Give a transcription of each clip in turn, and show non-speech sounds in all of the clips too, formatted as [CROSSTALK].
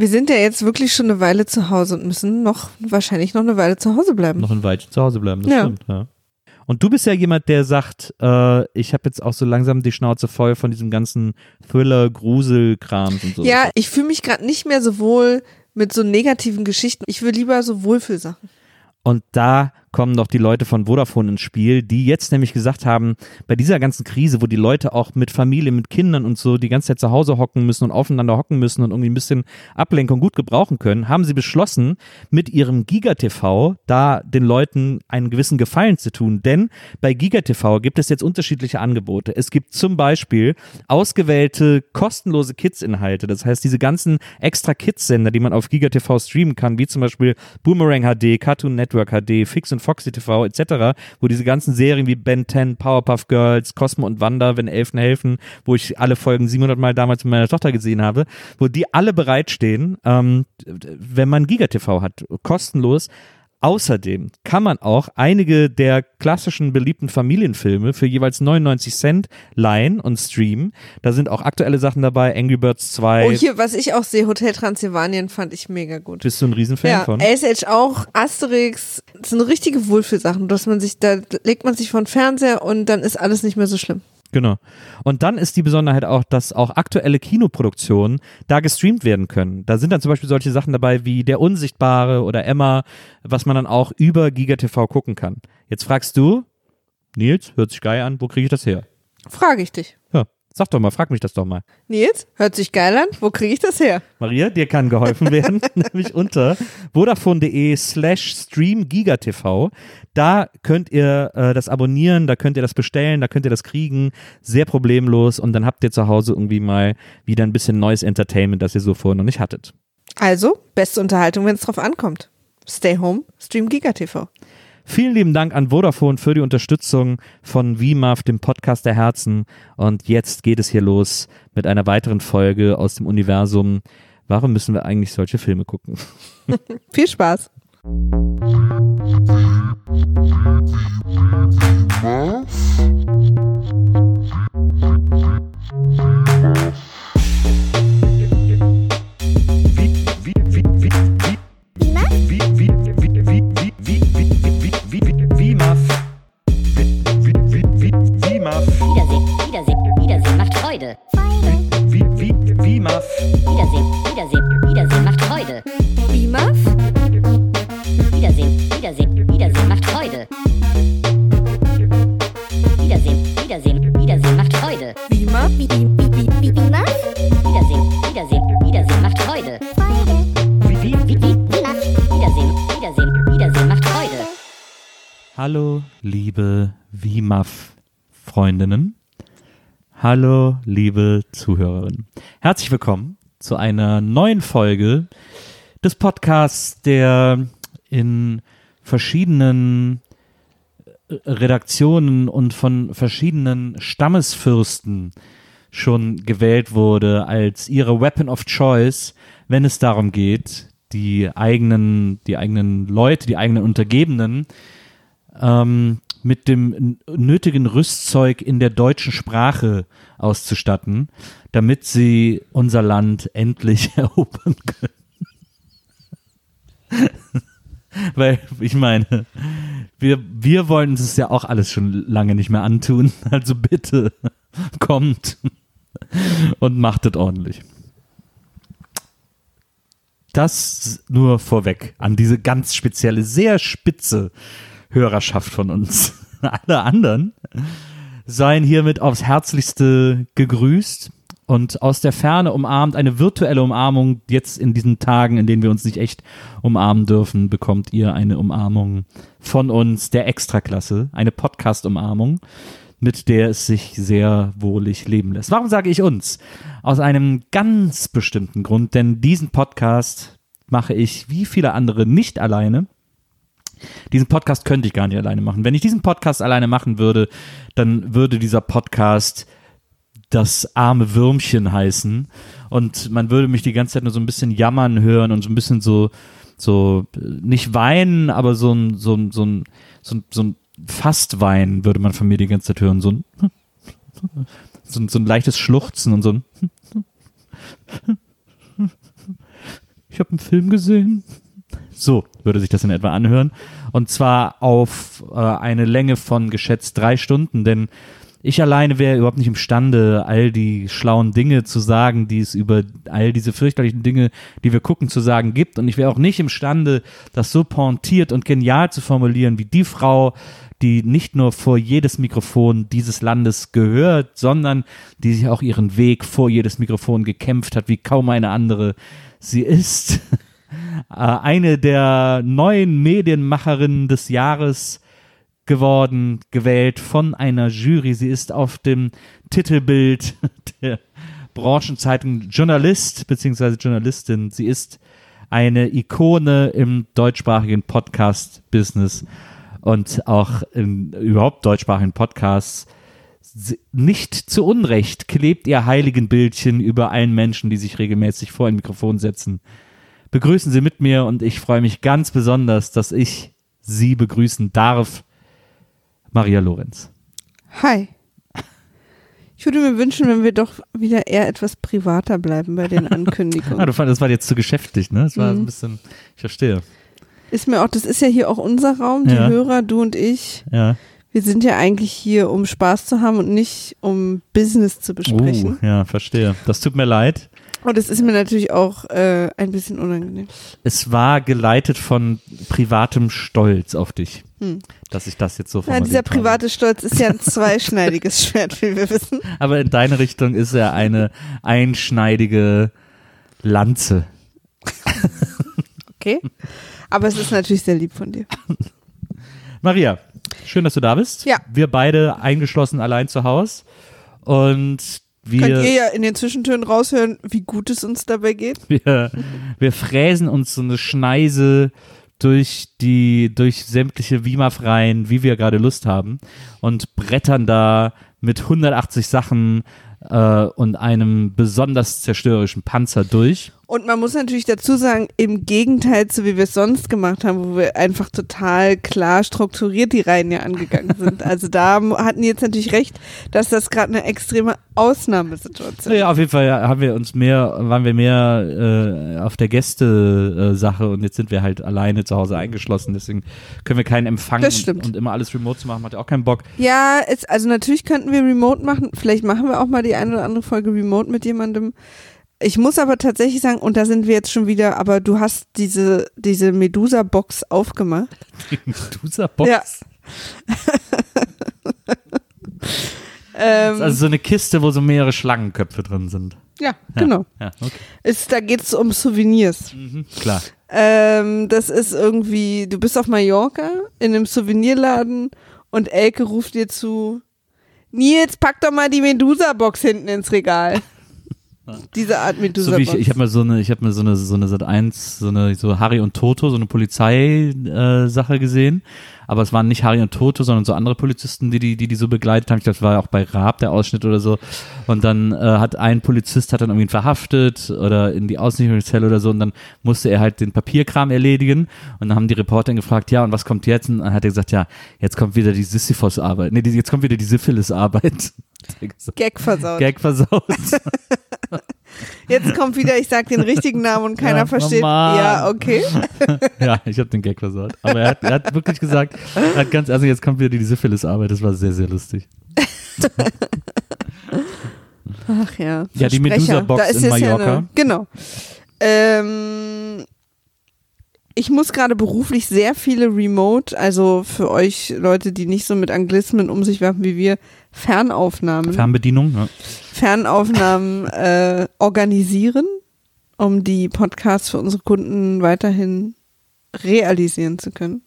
Wir sind ja jetzt wirklich schon eine Weile zu Hause und müssen noch wahrscheinlich noch eine Weile zu Hause bleiben. Noch ein Weilchen zu Hause bleiben, das Ja. stimmt, ja. Und du bist ja jemand, der sagt, äh, ich habe jetzt auch so langsam die Schnauze voll von diesem ganzen Thriller-Grusel-Kram und so. Ja, ich fühle mich gerade nicht mehr so wohl mit so negativen Geschichten. Ich will lieber so Wohlfühlsachen. Und da kommen doch die Leute von Vodafone ins Spiel, die jetzt nämlich gesagt haben, bei dieser ganzen Krise, wo die Leute auch mit Familie, mit Kindern und so die ganze Zeit zu Hause hocken müssen und aufeinander hocken müssen und irgendwie ein bisschen Ablenkung gut gebrauchen können, haben sie beschlossen, mit ihrem GigaTV da den Leuten einen gewissen Gefallen zu tun. Denn bei GigaTV gibt es jetzt unterschiedliche Angebote. Es gibt zum Beispiel ausgewählte kostenlose Kids-Inhalte. Das heißt, diese ganzen extra Kids-Sender, die man auf GigaTV streamen kann, wie zum Beispiel Boomerang HD, Cartoon Network HD, Fix und Foxy TV etc., wo diese ganzen Serien wie Ben 10, Powerpuff Girls, Cosmo und Wanda, wenn Elfen helfen, wo ich alle Folgen 700 Mal damals mit meiner Tochter gesehen habe, wo die alle bereitstehen, ähm, wenn man GigaTV hat, kostenlos. Außerdem kann man auch einige der klassischen beliebten Familienfilme für jeweils 99 Cent leihen und streamen. Da sind auch aktuelle Sachen dabei, Angry Birds 2. Oh, hier, was ich auch sehe, Hotel Transsilvanien fand ich mega gut. Bist du ein Riesenfan Ja, von? Age auch, Asterix, das sind richtige Wohlfühlsachen, dass man sich, da legt man sich vor den Fernseher und dann ist alles nicht mehr so schlimm. Genau. Und dann ist die Besonderheit auch, dass auch aktuelle Kinoproduktionen da gestreamt werden können. Da sind dann zum Beispiel solche Sachen dabei wie Der Unsichtbare oder Emma, was man dann auch über GigaTV gucken kann. Jetzt fragst du, Nils, hört sich geil an, wo kriege ich das her? Frage ich dich. Sag doch mal, frag mich das doch mal. Nils, hört sich geil an, wo kriege ich das her? Maria, dir kann geholfen [LAUGHS] werden, [LAUGHS] nämlich unter vodafone.de slash streamgigatv. Da könnt ihr äh, das abonnieren, da könnt ihr das bestellen, da könnt ihr das kriegen, sehr problemlos und dann habt ihr zu Hause irgendwie mal wieder ein bisschen neues Entertainment, das ihr so vorher noch nicht hattet. Also, beste Unterhaltung, wenn es drauf ankommt. Stay home, stream GigaTV. Vielen lieben Dank an Vodafone für die Unterstützung von VMAF, dem Podcast der Herzen. Und jetzt geht es hier los mit einer weiteren Folge aus dem Universum. Warum müssen wir eigentlich solche Filme gucken? [LAUGHS] Viel Spaß. Hallo, liebe Zuhörerinnen. Herzlich willkommen zu einer neuen Folge des Podcasts, der in verschiedenen äh, Redaktionen und von verschiedenen Stammesfürsten schon gewählt wurde als ihre Weapon of Choice, wenn es darum geht, die eigenen, die eigenen Leute, die eigenen Untergebenen ähm, mit dem nötigen Rüstzeug in der deutschen Sprache auszustatten, damit sie unser Land endlich [LAUGHS] erobern können. [LAUGHS] Weil, ich meine, wir, wir wollen das ja auch alles schon lange nicht mehr antun. [LAUGHS] Also bitte, kommt und macht es ordentlich. Das nur vorweg an diese ganz spezielle, sehr spitze Hörerschaft von uns. [LAUGHS] Alle anderen seien hiermit aufs Herzlichste gegrüßt und aus der Ferne umarmt. Eine virtuelle Umarmung jetzt in diesen Tagen, in denen wir uns nicht echt umarmen dürfen, bekommt ihr eine Umarmung von uns, der Extraklasse, eine Podcast-Umarmung, mit der es sich sehr wohlig leben lässt. Warum sage ich uns? Aus einem ganz bestimmten Grund, denn diesen Podcast mache ich wie viele andere nicht alleine. Diesen Podcast könnte ich gar nicht alleine machen. Wenn ich diesen Podcast alleine machen würde, dann würde dieser Podcast das arme Würmchen heißen und man würde mich die ganze Zeit nur so ein bisschen jammern hören und so ein bisschen so so äh, nicht weinen, aber so ein so ein so ein so ein, so ein fast weinen würde man von mir die ganze Zeit hören, so ein so ein, so ein leichtes Schluchzen und so ein ich habe einen Film gesehen. So würde sich das in etwa anhören. Und zwar auf äh, eine Länge von geschätzt drei Stunden, denn ich alleine wäre überhaupt nicht imstande, all die schlauen Dinge zu sagen, die es über all diese fürchterlichen Dinge, die wir gucken, zu sagen gibt. Und ich wäre auch nicht imstande, das so pointiert und genial zu formulieren, wie die Frau, die nicht nur vor jedes Mikrofon dieses Landes gehört, sondern die sich auch ihren Weg vor jedes Mikrofon gekämpft hat, wie kaum eine andere. Sie ist [LAUGHS] eine der neuen Medienmacherinnen des Jahres geworden, gewählt von einer Jury. Sie ist auf dem Titelbild [LAUGHS] der Branchenzeitung Journalist bzw. Journalistin. Sie ist eine Ikone im deutschsprachigen Podcast-Business und auch im überhaupt deutschsprachigen Podcasts. Nicht zu Unrecht klebt ihr heiligen Bildchen über allen Menschen, die sich regelmäßig vor ein Mikrofon setzen. Begrüßen Sie mit mir und ich freue mich ganz besonders, dass ich Sie begrüßen darf. Maria Lorenz. Hi. Ich würde mir wünschen, wenn wir doch wieder eher etwas privater bleiben bei den [LAUGHS] Ah, Ankündigungen. du fandest, das war jetzt zu geschäftig, ne? Das war so ein Mhm. bisschen, ich verstehe. Ist mir auch, das ist ja hier auch unser Raum, die Ja. Hörer, du und ich. Ja. Wir sind ja eigentlich hier, um Spaß zu haben und nicht um Business zu besprechen. Uh, ja, verstehe. Das tut mir leid. Und es ist mir natürlich auch äh, ein bisschen unangenehm. Es war geleitet von privatem Stolz auf dich, Hm. dass ich das jetzt so Ja, formuliert dieser habe. private Stolz ist ja ein zweischneidiges [LAUGHS] Schwert, wie wir wissen. Aber in deine Richtung ist er eine einschneidige Lanze. Okay. Aber es ist natürlich sehr lieb von dir. [LAUGHS] Maria, schön, dass du da bist. Ja. Wir beide eingeschlossen allein zu Hause. Und wir, Könnt ihr ja in den Zwischentönen raushören, wie gut es uns dabei geht? [LAUGHS] wir, wir fräsen uns so eine Schneise durch die, durch sämtliche WIMAF-Reihen, wie wir gerade Lust haben und brettern da mit 180 Sachen äh, und einem besonders zerstörerischen Panzer durch. Und man muss natürlich dazu sagen, im Gegenteil zu wie wir es sonst gemacht haben, wo wir einfach total klar strukturiert die Reihen ja angegangen sind. [LAUGHS] Also da hatten die jetzt natürlich recht, dass das gerade eine extreme Ausnahmesituation ist. Ja, auf jeden Fall haben wir uns mehr, waren wir mehr äh, auf der Gäste-Sache und jetzt sind wir halt alleine zu Hause eingeschlossen, deswegen können wir keinen Empfang Das und, stimmt. und immer alles remote zu machen, hat ja auch keinen Bock. Ja, es, also natürlich könnten wir Remote machen. Vielleicht machen wir auch mal die eine oder andere Folge Remote mit jemandem. Ich muss aber tatsächlich sagen, und da sind wir jetzt schon wieder, aber du hast diese, diese Medusa-Box aufgemacht. Die Medusa-Box. Ja. [LAUGHS] ähm, Also so eine Kiste, wo so mehrere Schlangenköpfe drin sind. ja, Ja. genau. Ja, okay. Ist, da geht es um Souvenirs. Mhm, klar. Ähm, das ist irgendwie, du bist auf Mallorca in einem Souvenirladen und Elke ruft dir zu, Nils, pack doch mal die Medusa-Box hinten ins Regal. [LAUGHS] Diese Art So wie Medusa-Box. ich, ich habe mal so eine, ich habe mal so eine, so eine Sat 1, so eine, so Harry und Toto, so eine Polizeisache äh, Sache gesehen. Aber es waren nicht Harry und Toto, sondern so andere Polizisten, die die, die, die so begleitet haben. Ich glaube, das war auch bei Raab der Ausschnitt oder so. Und dann äh, hat ein Polizist hat dann irgendwie ihn verhaftet oder in die Ausnüchterungszelle oder so. Und dann musste er halt den Papierkram erledigen. Und dann haben die Reporter ihn gefragt, ja, und was kommt jetzt? Und dann hat er gesagt, ja, jetzt kommt wieder die Sisyphos-Arbeit. Nee, die, jetzt kommt wieder die Syphilis-Arbeit. [LAUGHS] Gag versaut. Gag versaut. [LAUGHS] Jetzt kommt wieder, ich sag den richtigen Namen und keiner Ja, versteht. Mann. Ja, okay. [LAUGHS] Ja, ich habe den Gag versaut. Aber er hat, er hat wirklich gesagt, er hat ganz, also jetzt kommt wieder die Syphilis-Arbeit, das war sehr, sehr lustig. Ach ja. Ja, die. Medusa-Box in jetzt ja Mallorca. eine, genau. Ähm, ich muss gerade beruflich sehr viele Remote, also für euch Leute, die nicht so mit Anglismen um sich werfen wie wir, Fernaufnahmen. Fernbedienung, ja. Fernaufnahmen äh, organisieren, um die Podcasts für unsere Kunden weiterhin realisieren zu können.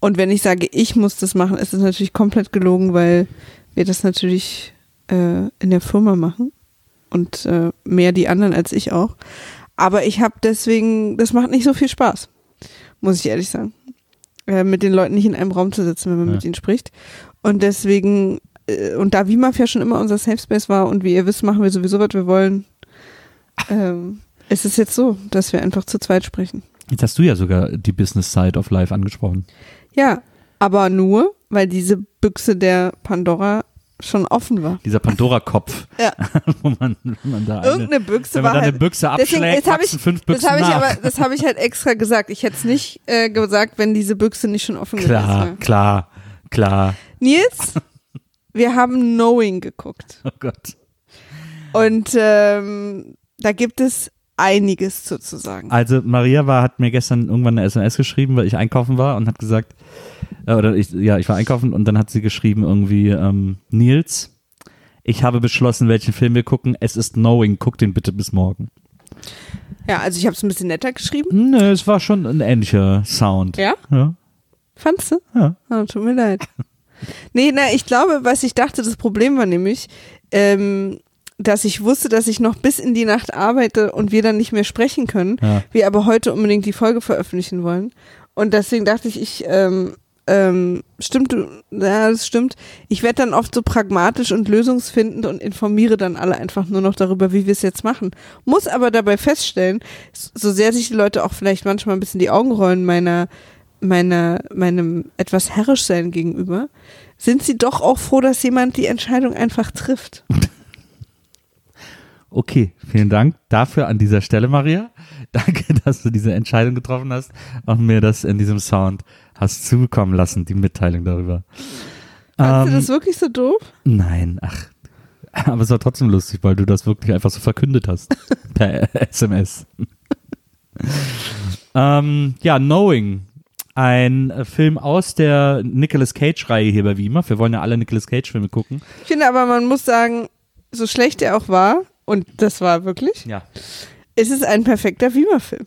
Und wenn ich sage, ich muss das machen, ist es natürlich komplett gelogen, weil wir das natürlich äh, in der Firma machen und äh, mehr die anderen als ich auch. Aber ich habe deswegen, das macht nicht so viel Spaß, muss ich ehrlich sagen, äh, mit den Leuten nicht in einem Raum zu sitzen, wenn man Ja. mit ihnen spricht. Und deswegen und da WIMAF ja schon immer unser Safe Space war und wie ihr wisst, machen wir sowieso, was wir wollen, ähm, ist es jetzt so, dass wir einfach zu zweit sprechen. Jetzt hast du ja sogar die Business Side of Life angesprochen. Ja, aber nur, weil diese Büchse der Pandora schon offen war. Dieser Pandora-Kopf, [LAUGHS] Ja. [LAUGHS] wo man, wo man da eine, Irgendeine Büchse wenn man war da eine halt, Büchse Deswegen, abschlägt, hab wachsen ich- fünf Büchsen das habe ich nach. aber, das habe ich halt extra gesagt. Ich hätte es nicht äh, gesagt, wenn diese Büchse nicht schon offen gewesen klar, wäre. klar, klar. Nils, [LAUGHS] wir haben Knowing geguckt. Oh Gott. Und ähm, da gibt es einiges zu, zu sagen. Also Maria war, hat mir gestern irgendwann eine SMS geschrieben, weil ich einkaufen war und hat gesagt, äh, oder ich, ja, ich war einkaufen und dann hat sie geschrieben irgendwie, ähm, Nils, ich habe beschlossen, welchen Film wir gucken. Es ist Knowing, guck den bitte bis morgen. Ja, also ich habe es ein bisschen netter geschrieben. Nö, es war schon ein ähnlicher Sound. Ja? Ja. Fandst du? ja. Oh, tut mir leid. [LAUGHS] Nee, na, ich glaube, was ich dachte, das Problem war nämlich, ähm, dass ich wusste, dass ich noch bis in die Nacht arbeite und wir dann nicht mehr sprechen können. Ja. Wir aber heute unbedingt die Folge veröffentlichen wollen. Und deswegen dachte ich, ich, ähm, ähm, stimmt, du, ja, das stimmt. Ich werde dann oft so pragmatisch und lösungsfindend und informiere dann alle einfach nur noch darüber, wie wir es jetzt machen. Muss aber dabei feststellen, so sehr sich die Leute auch vielleicht manchmal ein bisschen die Augen rollen meiner, meiner, meinem etwas herrisch sein gegenüber, sind sie doch auch froh, dass jemand die Entscheidung einfach trifft. [LAUGHS] Okay, vielen Dank dafür an dieser Stelle, Maria. [LAUGHS] Danke, dass du diese Entscheidung getroffen hast und mir das in diesem Sound hast zukommen lassen, die Mitteilung darüber. Fandst du Ähm, das wirklich so doof? Nein, ach. [LAUGHS] Aber es war trotzdem lustig, weil du das wirklich einfach so verkündet hast. per SMS. ähm, ja, Knowing. Ein äh, Film aus der Nicolas Cage-Reihe hier bei Wiemer. Wir wollen ja alle Nicolas Cage-Filme gucken. Ich finde aber, man muss sagen, so schlecht er auch war, und das war wirklich, Ja. ist es ein perfekter Wiemer-Film.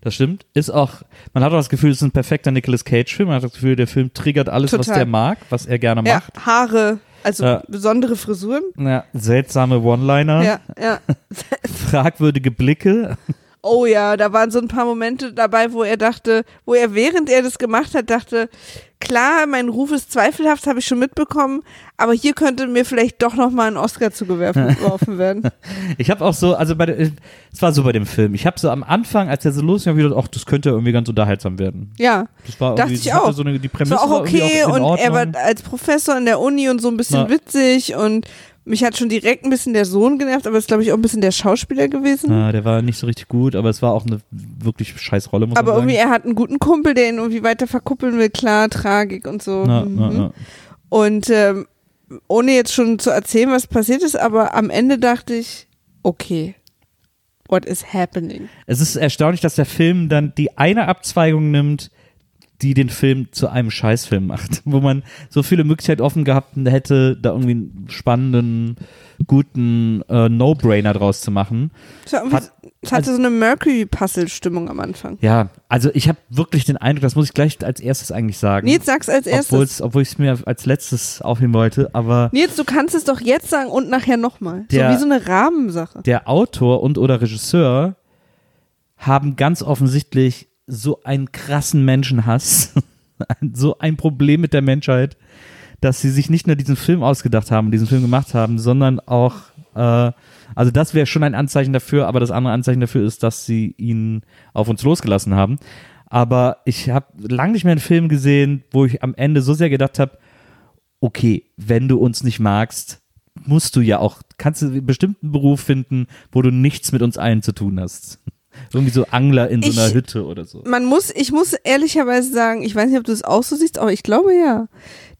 Das stimmt. Ist auch, man hat auch das Gefühl, es ist ein perfekter Nicolas Cage-Film. Man hat das Gefühl, der Film triggert alles, was Total. der mag, was er gerne Ja, macht. Haare, also Ja. besondere Frisuren. Ja, seltsame One-Liner, Ja, ja. [LAUGHS] [LAUGHS] fragwürdige Blicke. Oh ja, da waren so ein paar Momente dabei, wo er dachte, wo er während er das gemacht hat, dachte, klar, mein Ruf ist zweifelhaft, habe ich schon mitbekommen, aber hier könnte mir vielleicht doch noch mal ein Oscar zugeworfen [LAUGHS] geworfen werden. Ich habe auch so, also bei es war so bei dem Film. Ich habe so am Anfang, als der so losging, gedacht, ach, das könnte irgendwie ganz unterhaltsam werden. Ja, Das war Dachte ich das auch. So eine, die Prämisse auch war irgendwie okay auch in und er war als Professor in der Uni und so ein bisschen Na. witzig und mich hat schon direkt ein bisschen der Sohn genervt, aber es ist glaube ich auch ein bisschen der Schauspieler gewesen. Ja, der war nicht so richtig gut, aber es war auch eine wirklich scheiß Rolle, muss Aber man sagen. irgendwie, er hat einen guten Kumpel, der ihn irgendwie weiter verkuppeln will, klar, Tragik und so. Na, Mhm. na, na. Und ähm, ohne jetzt schon zu erzählen, was passiert ist, aber am Ende dachte ich, okay, what is happening? Es ist erstaunlich, dass der Film dann die eine Abzweigung nimmt, die den Film zu einem Scheißfilm macht, [LAUGHS] wo man so viele Möglichkeiten offen gehabt hätte, da irgendwie einen spannenden, guten äh, No-Brainer draus zu machen. Es, irgendwie, Hat- hatte so eine Mercury-Puzzle-Stimmung am Anfang. Ja, also ich habe wirklich den Eindruck, das muss ich gleich als erstes eigentlich sagen. Nils, sag's als erstes. Obwohl ich es mir als letztes aufheben wollte, aber Nils, du kannst es doch jetzt sagen und nachher nochmal. So wie so eine Rahmensache. der Autor und oder Regisseur haben ganz offensichtlich so einen krassen Menschenhass, [LAUGHS] so ein Problem mit der Menschheit, dass sie sich nicht nur diesen Film ausgedacht haben, diesen Film gemacht haben, sondern auch, äh, also das wäre schon ein Anzeichen dafür, aber das andere Anzeichen dafür ist, dass sie ihn auf uns losgelassen haben. Aber ich habe lange nicht mehr einen Film gesehen, wo ich am Ende so sehr gedacht habe, okay, wenn du uns nicht magst, musst du ja auch, kannst du bestimmten Beruf finden, wo du nichts mit uns allen zu tun hast. Irgendwie so Angler in so einer Ich- Hütte oder so. Man muss, ich muss ehrlicherweise sagen, ich weiß nicht, ob du es auch so siehst, aber ich glaube ja,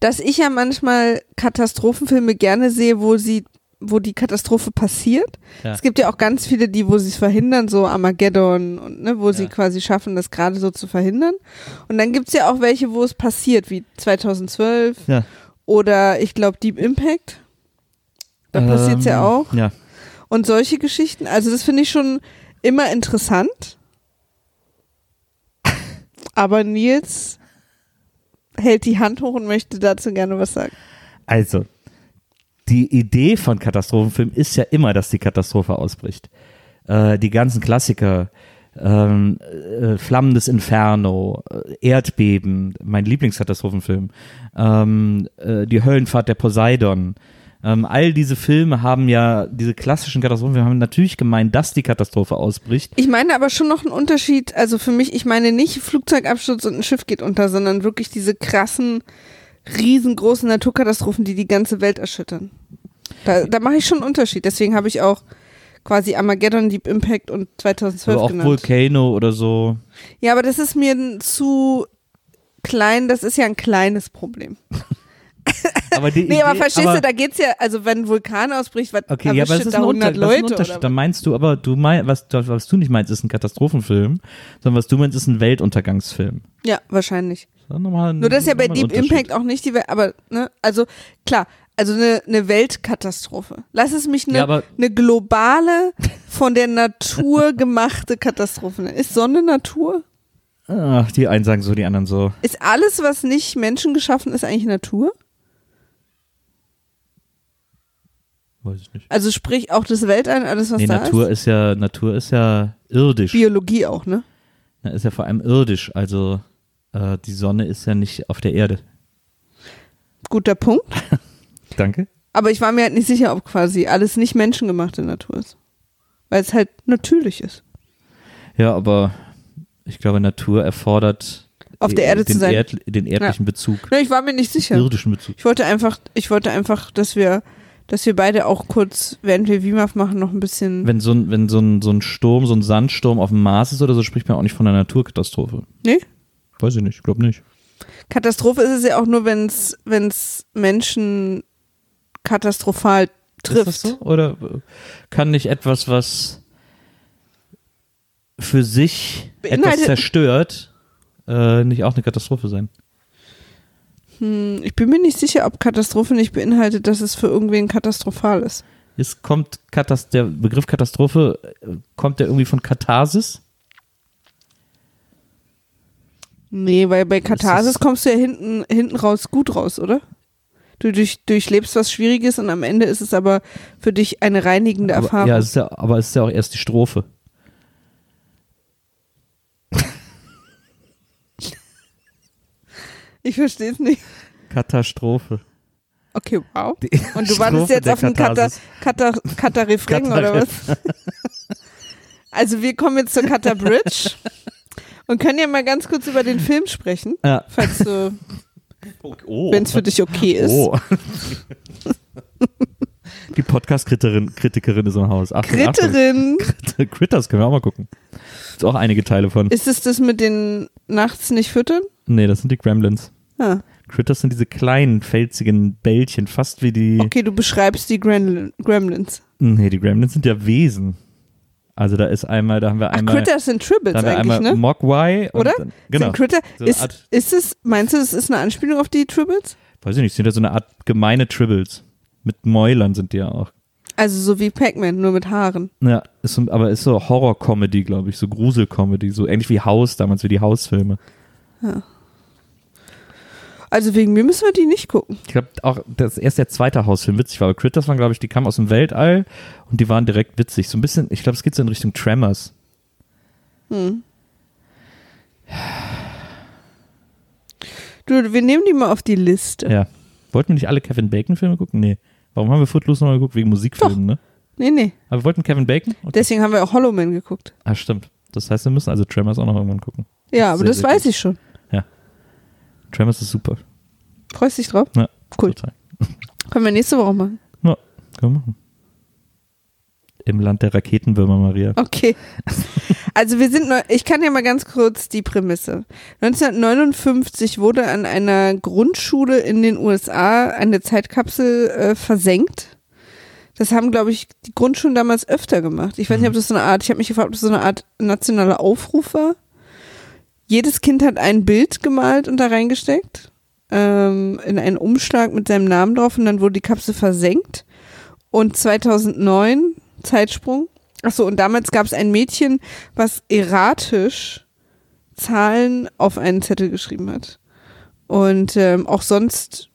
dass ich ja manchmal Katastrophenfilme gerne sehe, wo sie, wo die Katastrophe passiert. Ja. Es gibt ja auch ganz viele, die, wo sie es verhindern, so Armageddon und ne, wo sie Ja. quasi schaffen, das gerade so zu verhindern. Und dann gibt's ja auch welche, wo es passiert, wie 2012 Ja. oder ich glaube Deep Impact. Da passiert's ja Ähm, auch. Ja. Und solche Geschichten, also das finde ich schon immer interessant. [LAUGHS] Aber Nils hält die Hand hoch und möchte dazu gerne was sagen. Also, die Idee von Katastrophenfilmen ist ja immer, dass die Katastrophe ausbricht. Äh, die ganzen Klassiker, ähm, äh, Flammendes Inferno, äh, Erdbeben, mein Lieblingskatastrophenfilm, ähm, äh, die Höllenfahrt der Poseidon. Ähm, all diese Filme haben ja, diese klassischen Katastrophenfilme haben natürlich gemeint, dass die Katastrophe ausbricht. Ich meine aber schon noch einen Unterschied, also für mich, ich meine nicht Flugzeugabsturz und ein Schiff geht unter, sondern wirklich diese krassen, riesengroßen Naturkatastrophen, die die ganze Welt erschüttern. Da, da mache ich schon einen Unterschied. Deswegen habe ich auch quasi Armageddon, Deep Impact und 2012 Aber auch genannt. Volcano oder so. Ja, aber das ist mir zu klein. Das ist ja ein kleines Problem. [LAUGHS] Aber die Nee, aber Idee- verstehst aber, du, da geht's ja, also wenn ein Vulkan ausbricht, was Okay, ja, aber das ist da ein, 100 Unter das ist ein Leute Unterschied. oder Da meinst du aber, du meinst, was, was du nicht meinst, ist ein Katastrophenfilm, sondern was du meinst, ist ein Weltuntergangsfilm. Ja, wahrscheinlich. Das ein- Nur das ist ja bei Deep. Impact auch nicht die Welt, aber, ne, also klar, also eine, eine Weltkatastrophe. Lass es mich eine, Ja, aber- eine globale, von der Natur [LAUGHS] gemachte Katastrophe nennen. Ist Sonne Natur? Ach, die einen sagen so, die anderen so. Ist alles, was nicht menschengeschaffen ist, eigentlich Natur? Weiß ich nicht. Also sprich auch das Weltall, alles was Nee, da Natur ist? ist ja, Natur ist ja irdisch. Biologie auch, ne? Na, Ist ja vor allem irdisch. Also äh, die Sonne ist ja nicht auf der Erde. Guter Punkt. [LAUGHS] Danke. Aber ich war mir halt nicht sicher, ob quasi alles nicht menschengemachte Natur ist. Weil es halt natürlich ist. Ja, aber ich glaube, Natur erfordert Auf der Erde den zu sein. Erd, den erdlichen Bezug, Ne, ich war mir nicht sicher. irdischen Bezug. Ich wollte einfach, ich wollte einfach, dass wir, dass wir beide auch kurz, während wir WIMAF machen, noch ein bisschen. Wenn so ein, wenn so ein, so ein Sturm, so ein Sandsturm auf dem Mars ist oder so, spricht man auch nicht von einer Naturkatastrophe. Nee? Weiß ich nicht, glaube nicht. Katastrophe ist es ja auch nur, wenn es, Menschen katastrophal trifft. Ist das so? Oder kann nicht etwas, was für sich etwas Beinhaltet- zerstört, äh, nicht auch eine Katastrophe sein? Hm, ich bin mir nicht sicher, ob Katastrophe nicht beinhaltet, dass es für irgendwen katastrophal ist. Es kommt Katast der Begriff Katastrophe, äh, kommt der irgendwie von Katharsis? Nee, weil bei Katharsis kommst du ja hinten, hinten raus gut raus, oder? Du durch, durchlebst was Schwieriges und am Ende ist es aber für dich eine reinigende Aber, Erfahrung. ja, es ja, aber es ist ja auch erst die Strophe. Ich verstehe es nicht. Katastrophe. Okay, wow. Die Und du Strophe wartest jetzt auf einen Katharsis. Kata, Kata Refrain Kata oder was? [LAUGHS] Also wir kommen jetzt zur Kata Bridge und können ja mal ganz kurz über den Film sprechen, Ja. falls du, Oh. wenn es für dich okay ist. Oh. Die Podcast-Kritikerin Kritikerin ist im Haus. Achtung, Kritterin, Achtung. Critters können wir auch mal gucken. Ist auch einige Teile von. ist es das mit den nachts nicht füttern? Nee, das sind die Gremlins. Ah, Critters sind diese kleinen, felsigen Bällchen, fast wie die. okay, du beschreibst die Gremlin, Gremlins. Nee, die Gremlins sind ja Wesen. Also da ist einmal, da haben wir Ach, einmal. Critters sind Tribbles da haben wir eigentlich, einmal ne? Mogwai. Oder? Dann, genau. Sind Critter, So ist, ist es, meinst du, das ist eine Anspielung auf die Tribbles? Weiß ich nicht, sind ja so eine Art gemeine Tribbles. Mit Mäulern sind die ja auch. Also so wie Pac-Man, nur mit Haaren. Ja, ist so, aber ist so Horror-Comedy, glaube ich, so Grusel-Comedy, so ähnlich wie Haus damals, wie die Hausfilme. Also wegen mir müssen wir die nicht gucken. Ich glaube auch, das ist erst der zweite Hausfilm witzig war, aber Critters waren, glaube ich, die kamen aus dem Weltall und die waren direkt witzig. So ein bisschen, ich glaube, es geht so in Richtung Tremors. Hm. Du, wir nehmen die mal auf die Liste. Ja. Wollten wir nicht alle Kevin Bacon-Filme gucken? Nee. Warum haben wir Footloose nochmal geguckt? Wegen Musikfilmen, ne? Nee, nee. Aber wir wollten Kevin Bacon? Okay. Deswegen haben wir auch Hollow Man geguckt. Ah, stimmt. Das heißt, wir müssen also Tremors auch noch irgendwann gucken. Ja, aber Sehr, das weiß gut. ich schon. Tremors ist super. Freust dich drauf? Ja, Cool. Total. [LAUGHS] Können wir nächste Woche machen. Können wir machen. Im Land der Raketenwürmer, Maria. Okay. Also wir sind, ich kann ja mal ganz kurz die Prämisse. 1959 wurde an einer Grundschule in den USA eine Zeitkapsel äh, versenkt. Das haben, glaube ich, die Grundschulen damals öfter gemacht. Ich weiß nicht, ob das so eine Art, ich habe mich gefragt, ob das so eine Art nationaler Aufruf war. Jedes Kind hat ein Bild gemalt und da reingesteckt. Ähm, in einen Umschlag mit seinem Namen drauf und dann wurde die Kapsel versenkt. Und 2009, Zeitsprung. Achso, und damals gab es ein Mädchen, was erratisch Zahlen auf einen Zettel geschrieben hat. Und ähm, auch sonst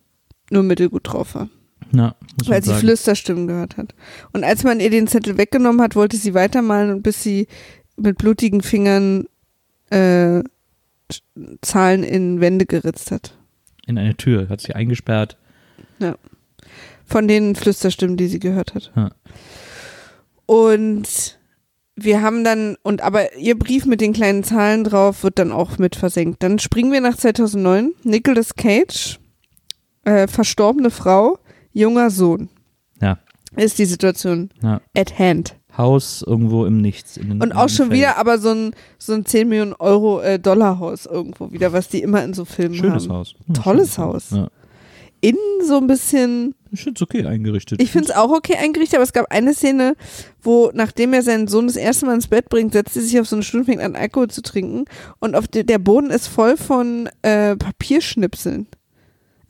nur mittelgut drauf war, Ja, weil sie sagen. Flüsterstimmen gehört hat. Und als man ihr den Zettel weggenommen hat, wollte sie weitermalen und bis sie mit blutigen Fingern äh, Zahlen in Wände geritzt hat. In eine Tür, hat sich eingesperrt. Von den Flüsterstimmen, die sie gehört hat. Ja. Und wir haben dann, und aber ihr Brief mit den kleinen Zahlen drauf wird dann auch mit versenkt. Dann springen wir nach 2009. Nicolas Cage äh, verstorbene Frau, junger Sohn. Ja. Ist die Situation Ja. at hand. Haus irgendwo im Nichts. Und auch schon Felsen. wieder aber so ein, so ein 10 Millionen Euro äh, Dollar Haus irgendwo wieder, was die immer in so Filmen Schönes haben. Haus. Ja, Tolles schönes Haus. Ja. Innen so ein bisschen, Ich finde es okay eingerichtet. ich finde es auch okay eingerichtet, aber es gab eine Szene, wo nachdem er seinen Sohn das erste Mal ins Bett bringt, setzt er sich auf so eine Stuhl und fängt an Alkohol zu trinken und auf de, der Boden ist voll von äh, Papierschnipseln.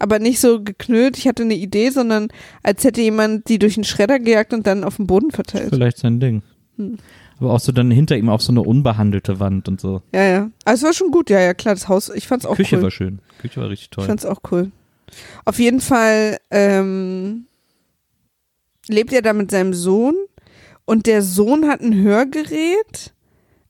Aber nicht so geknüllt, ich hatte eine Idee, sondern als hätte jemand die durch den Schredder gejagt und dann auf den Boden verteilt. Vielleicht sein Ding. Hm. Aber auch so dann hinter ihm auch so eine unbehandelte Wand und so. Ja, ja. Aber es war schon gut, ja, ja, klar, das Haus, ich fand's auch Küche cool. war schön. Küche war richtig Ich toll. fand's auch cool. Auf jeden Fall ähm, lebt er da mit seinem Sohn und der Sohn hat ein Hörgerät,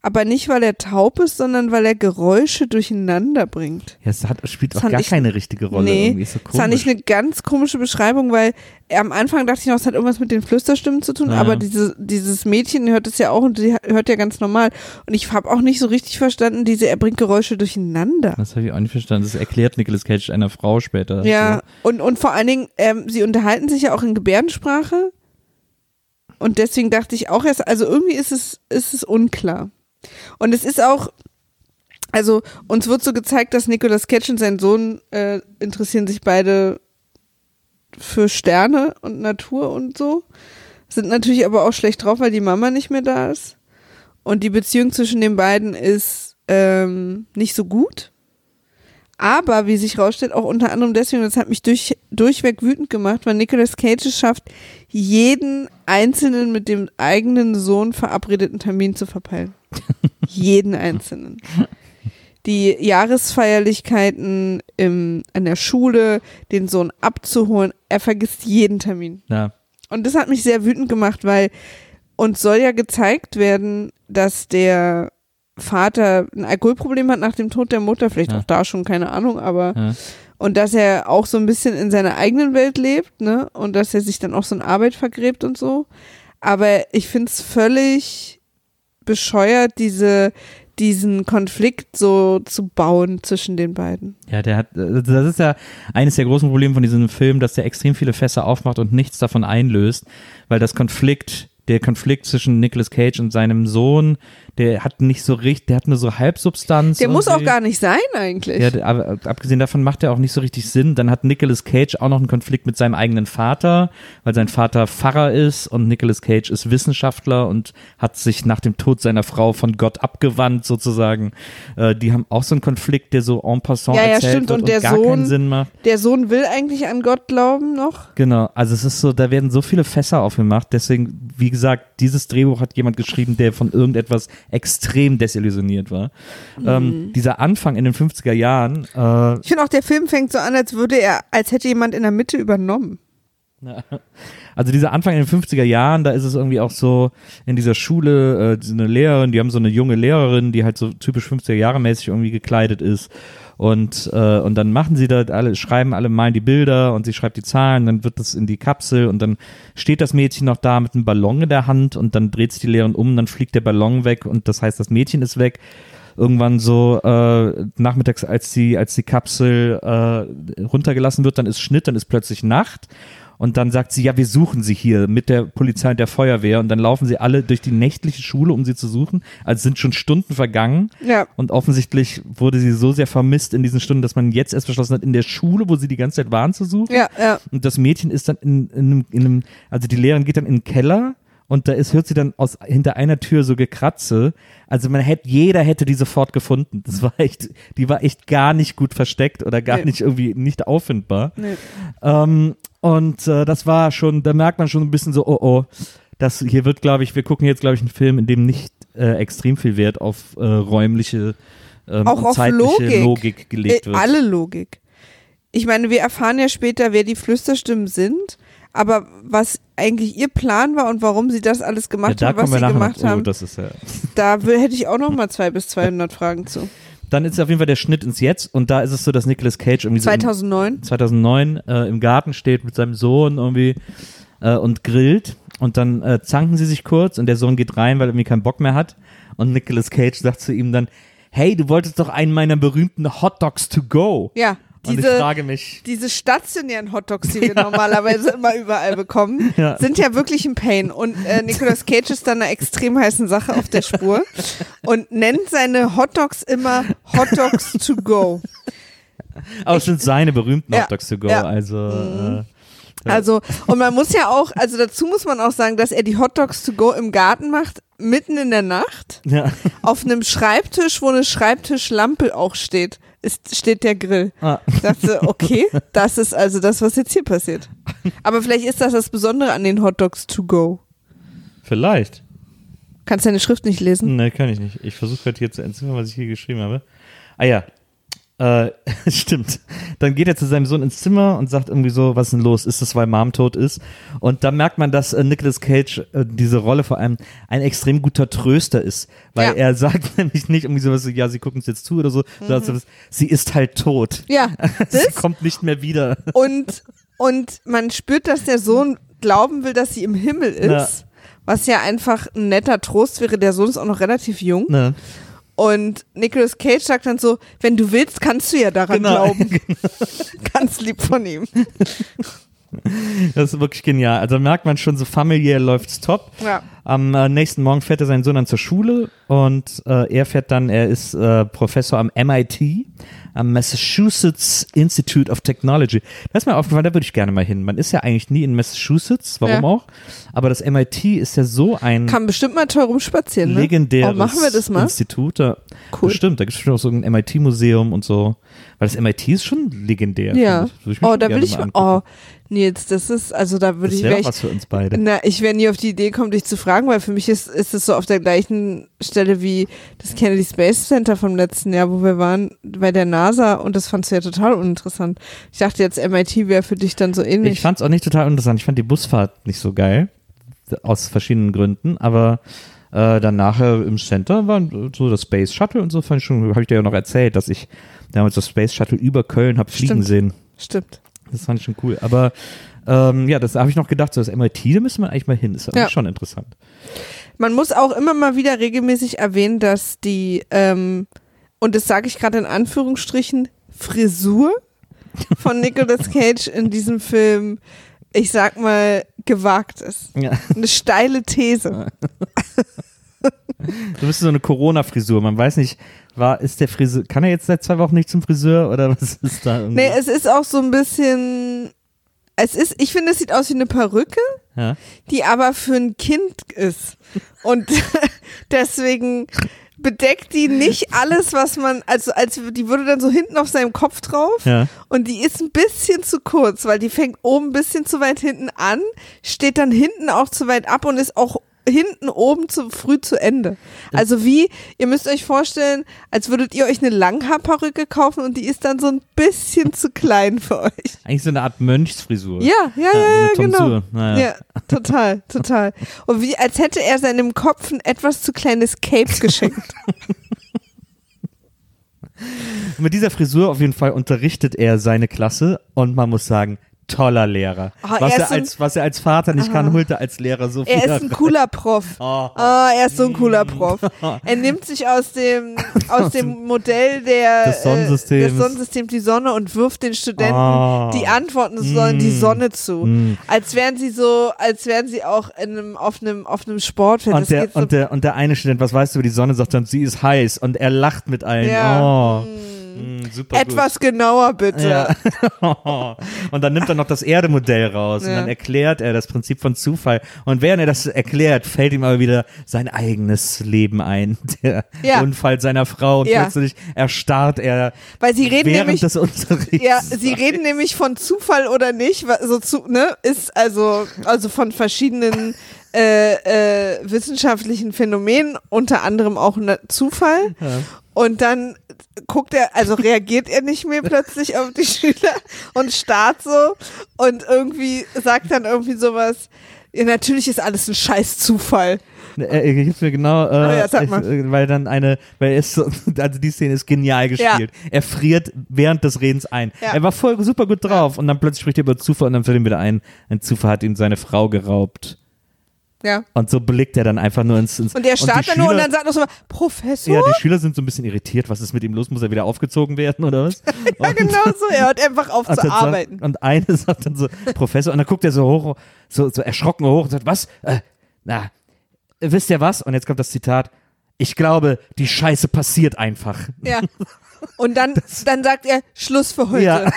aber nicht, weil er taub ist, sondern weil er Geräusche durcheinander bringt. Ja, es hat, spielt Das auch gar ich- keine richtige Rolle. Nee, irgendwie. Ist so Das fand komisch. ich eine ganz komische Beschreibung, weil er am Anfang dachte ich noch, es hat irgendwas mit den Flüsterstimmen zu tun, Ja. aber diese, dieses Mädchen hört es ja auch und die hört ja ganz normal. Und ich habe auch nicht so richtig verstanden, diese, er bringt Geräusche durcheinander. das habe ich auch nicht verstanden. Das erklärt Nicolas Cage einer Frau später. Ja, und, und vor allen Dingen, ähm, sie unterhalten sich ja auch in Gebärdensprache. Und deswegen dachte ich auch erst, also irgendwie ist es, ist es unklar. Und es ist auch, also uns wird so gezeigt, dass Nicolas Cage und sein Sohn äh, interessieren sich beide für Sterne und Natur und so. Sind natürlich aber auch schlecht drauf, weil die Mama nicht mehr da ist. Und die Beziehung zwischen den beiden ist ähm, nicht so gut. Aber, wie sich rausstellt, auch unter anderem deswegen, das hat mich durch, durchweg wütend gemacht, weil Nicolas Cage es schafft, jeden einzelnen mit dem eigenen Sohn verabredeten Termin zu verpeilen. Jeden einzelnen. Die Jahresfeierlichkeiten im, an der Schule, den Sohn abzuholen, er vergisst jeden Termin. Ja. Und das hat mich sehr wütend gemacht, weil uns soll ja gezeigt werden, dass der Vater ein Alkoholproblem hat nach dem Tod der Mutter, vielleicht Ja. auch da schon, keine Ahnung, aber Ja. und dass er auch so ein bisschen in seiner eigenen Welt lebt, ne? Und dass er sich dann auch so in Arbeit vergräbt und so. Aber ich finde es völlig bescheuert, diese, diesen Konflikt so zu bauen zwischen den beiden. Ja, der hat, äh, das ist ja eines der großen Probleme von diesem Film, dass der extrem viele Fässer aufmacht und nichts davon einlöst, weil das Konflikt, der Konflikt zwischen Nicolas Cage und seinem Sohn, der hat nicht so richtig, der hat nur so Halbsubstanz. Der muss auch gar nicht sein eigentlich. Ja, aber abgesehen davon macht er auch nicht so richtig Sinn. Dann hat Nicolas Cage auch noch einen Konflikt mit seinem eigenen Vater, weil sein Vater Pfarrer ist und Nicolas Cage ist Wissenschaftler und hat sich nach dem Tod seiner Frau von Gott abgewandt sozusagen. Äh, die haben auch so einen Konflikt, der so en passant Ja, ja, erzählt stimmt. wird Und der gar Sohn- keinen Sinn macht. Der Sohn will eigentlich an Gott glauben noch. Genau, also es ist so, da werden so viele Fässer aufgemacht. Deswegen, wie gesagt, dieses Drehbuch hat jemand geschrieben, der von irgendetwas extrem desillusioniert war. Mhm. Ähm, dieser Anfang in den 50er Jahren, äh, Ich finde auch, der Film fängt so an, als würde er, als hätte jemand in der Mitte übernommen. [LAUGHS] Also dieser Anfang in den 50er Jahren, da ist es irgendwie auch so in dieser Schule, äh, eine Lehrerin, die haben so eine junge Lehrerin, die halt so typisch 50er Jahre mäßig irgendwie gekleidet ist. Und, äh, und dann machen sie da alle, schreiben alle mal die Bilder und sie schreibt die Zahlen, dann wird das in die Kapsel und dann steht das Mädchen noch da mit einem Ballon in der Hand und dann dreht sich die Lehrerin um, dann fliegt der Ballon weg und das heißt, das Mädchen ist weg irgendwann so äh, nachmittags, als die, als die Kapsel äh, runtergelassen wird, dann ist Schnitt, dann ist plötzlich Nacht. Und dann sagt sie, ja, wir suchen sie hier mit der Polizei und der Feuerwehr. Und dann laufen sie alle durch die nächtliche Schule, um sie zu suchen. Also sind schon Stunden vergangen. Ja. Und offensichtlich wurde sie so sehr vermisst in diesen Stunden, dass man jetzt erst beschlossen hat, in der Schule, wo sie die ganze Zeit waren, zu suchen. Ja, ja. Und das Mädchen ist dann in, in, einem, in einem, also die Lehrerin geht dann in den Keller und da ist, hört sie dann aus hinter einer Tür so Gekratze. Also man hätte, jeder hätte die sofort gefunden. Das war echt, die war echt gar nicht gut versteckt oder gar Nee. nicht irgendwie nicht auffindbar. Nee. Ähm, und äh, das war schon, da merkt man schon ein bisschen so, oh oh, das hier wird, glaube ich, wir gucken jetzt, glaube ich, einen Film, in dem nicht äh, extrem viel Wert auf äh, räumliche ähm, Auch auf Logik. Logik gelegt Äh, wird. Alle Logik. Ich meine, wir erfahren ja später, wer die Flüsterstimmen sind, aber was eigentlich ihr Plan war und warum sie das alles ja, gemacht da haben, was sie gemacht noch, oh, haben, das ist ja da will, hätte ich auch noch mal zwei bis 200 Fragen zu. [LAUGHS] Dann ist auf jeden Fall der Schnitt ins Jetzt und da ist es so, dass Nicolas Cage irgendwie so im- 2009. 2009 äh, im Garten steht mit seinem Sohn irgendwie äh, und grillt und dann äh, zanken sie sich kurz und der Sohn geht rein, weil er irgendwie keinen Bock mehr hat und Nicolas Cage sagt zu ihm dann, hey, du wolltest doch einen meiner berühmten Hot Dogs to go. Ja, Und ich Diese- frage mich, Diese stationären Hotdogs, die [LAUGHS] wir normalerweise immer überall bekommen, [LAUGHS] Ja. sind ja wirklich ein Pain. Und äh, Nicolas Cage ist da einer extrem heißen Sache auf der Spur [LAUGHS] und nennt seine Hotdogs immer Hotdogs to go. aber es sind seine berühmten Ja, Hot Dogs to go, ja. also äh, Also, und man muss ja auch, also dazu muss man auch sagen, dass er die Hotdogs to go im Garten macht, mitten in der Nacht, ja. auf einem Schreibtisch, wo eine Schreibtischlampe auch steht, ist, steht der Grill. Ah. Ich dachte, okay, das ist also das, was jetzt hier passiert. Aber vielleicht ist das das Besondere an den Hotdogs to go. Vielleicht. Kannst deine Schrift nicht lesen? Nee, kann ich nicht. Ich versuche gerade hier zu entziffern, was ich hier geschrieben habe. Ah ja. Äh, [LAUGHS] stimmt. Dann geht er zu seinem Sohn ins Zimmer und sagt irgendwie so, was ist denn los? Ist das, weil Mom tot ist? Und da merkt man, dass äh, Nicolas Cage äh, diese Rolle vor allem ein extrem guter Tröster ist. Weil Ja. er [LAUGHS] sagt nämlich nicht irgendwie sowas, so, ja, sie gucken es jetzt zu oder so, sondern so, sie ist halt tot. Ja, [LAUGHS] Sie kommt nicht mehr wieder. und, und man spürt, dass der Sohn glauben will, dass sie im Himmel ist. Was ja einfach ein netter Trost wäre. Der Sohn ist auch noch relativ jung. Ne? Und Nicolas Cage sagt dann so, wenn du willst, kannst du ja daran Genau. glauben. [LAUGHS] Ganz lieb von ihm. [LAUGHS] Das ist wirklich genial. Also merkt man schon, so familiär läuft's top. Ja. Am äh, nächsten Morgen fährt er seinen Sohn dann zur Schule und äh, er fährt dann, er ist äh, Professor am MIT, am Massachusetts Institute of Technology. Da ist mir aufgefallen, da würde ich gerne mal hin. Man ist ja eigentlich nie in Massachusetts, warum Ja. auch? Aber das MIT ist ja so ein Kann bestimmt mal toll rumspazieren, ne? legendäres Oh, machen wir das mal? Institut. Da, Cool. Bestimmt, da gibt es bestimmt auch so ein MIT-Museum und so. Weil das MIT ist schon legendär. Ja. ich. Oh, da will ich oh, Nils, das ist, also da würde Das ich, wäre wär auch ich, was für uns beide. na, ich wäre nie auf die Idee kommen, dich zu fragen, weil für mich ist, ist es so auf der gleichen Stelle wie das Kennedy Space Center vom letzten Jahr, wo wir waren bei der NASA und das fandst du ja total uninteressant. Ich dachte jetzt, MIT wäre für dich dann so ähnlich. Ich fand es auch nicht total interessant. Ich fand die Busfahrt nicht so geil. Aus verschiedenen Gründen. Aber äh, dann nachher im Center war so das Space Shuttle und so fand ich schon, habe ich dir ja noch erzählt, dass ich damals das Space Shuttle über Köln habe fliegen Stimmt. sehen. Stimmt. Das fand ich schon cool. Aber ähm, ja, das habe ich noch gedacht, so das MIT, da müsste man eigentlich mal hin. Ist Ja. schon interessant. Man muss auch immer mal wieder regelmäßig erwähnen, dass die, ähm, und das sage ich gerade in Anführungsstrichen, Frisur von Nicolas Cage in diesem Film, ich sag mal, gewagt ist. Ja. Eine steile These. [LAUGHS] Du bist so eine Corona-Frisur. Man weiß nicht, war, ist der Friseur, kann er jetzt seit zwei Wochen nicht zum Friseur oder [LAUGHS] was ist da irgendwie? Nee, es ist auch so ein bisschen, es ist, ich finde, es sieht aus wie eine Perücke, ja. die aber für ein Kind ist. Und [LAUGHS] deswegen bedeckt die nicht alles, was man, also als die würde dann so hinten auf seinem Kopf drauf Ja. und die ist ein bisschen zu kurz, weil die fängt oben ein bisschen zu weit hinten an, steht dann hinten auch zu weit ab und ist auch hinten oben zu früh zu Ende. Also wie, ihr müsst euch vorstellen, als würdet ihr euch eine Langhaarperücke kaufen und die ist dann so ein bisschen zu klein für euch. Eigentlich so eine Art Mönchsfrisur. Ja, ja, ja, eine ja, genau. Naja. Ja, total, total. Und wie, als hätte er seinem Kopf ein etwas zu kleines Cape geschenkt. [LAUGHS] Mit dieser Frisur auf jeden Fall unterrichtet er seine Klasse und man muss sagen, toller Lehrer. Ah, was, er er ein- als, was er als Vater nicht kann, holt er als Lehrer so viel. Er ist ein cooler Prof. Oh. [LAUGHS] Ah, er ist so ein cooler Prof. [LAUGHS] Er nimmt sich aus dem, aus dem Modell der, Des Sonnensystems. Äh, des Sonnensystems die Sonne und wirft den Studenten, Ah. die antworten sollen, die Mm. Sonne zu. Mm. Als wären sie so, als wären sie auch in einem, auf einem, auf einem Sportfeld. Und der, so, und, der, und der eine Student, was weißt du über die Sonne, sagt dann, sie ist heiß und er lacht mit allen. Ja. Oh. Mm, super etwas genauer bitte. Ja. [LAUGHS] und dann nimmt er noch das Erdemodell raus und Ja. dann erklärt er das Prinzip von Zufall. Und während er das erklärt, fällt ihm aber wieder sein eigenes Leben ein. [LAUGHS] Der Ja. Unfall seiner Frau. Und plötzlich erstarrt er Weil sie reden während nämlich, des Unterrichts. Ja, sie reden nämlich von Zufall oder nicht, so zu, ne, ist also, also von verschiedenen äh, äh, wissenschaftlichen Phänomenen, unter anderem auch ne, Zufall. Ja. Und dann guckt er, also reagiert er nicht mehr plötzlich auf die Schüler und starrt so und irgendwie sagt dann irgendwie sowas, ja, natürlich ist alles ein scheiß Zufall. Er, er gibt mir genau, äh, Oh ja, sag mal. ich, äh, weil dann eine, weil er ist so, [LAUGHS] also die Szene ist genial gespielt. Er friert während des Redens ein. Ja. Er war voll super gut drauf und dann plötzlich spricht er über Zufall und dann fällt ihm wieder ein, ein Zufall hat ihm seine Frau geraubt. Ja. Und so blickt er dann einfach nur ins. ins Und der starrt dann nur und dann sagt noch so, Professor? Ja, die Schüler sind so ein bisschen irritiert. Was ist mit ihm los? Muss er wieder aufgezogen werden oder was? [LAUGHS] Ja, genau so. Er hört einfach auf Und, zu dann sagt- arbeiten. und eine [LAUGHS] sagt dann so, Professor, und dann guckt er so hoch, so, so erschrocken hoch und sagt, was? Äh, na, wisst ihr was? Und jetzt kommt das Zitat. Ich glaube, die Scheiße passiert einfach. Ja. [LAUGHS] Und dann, dann sagt er, Schluss für heute. Ja.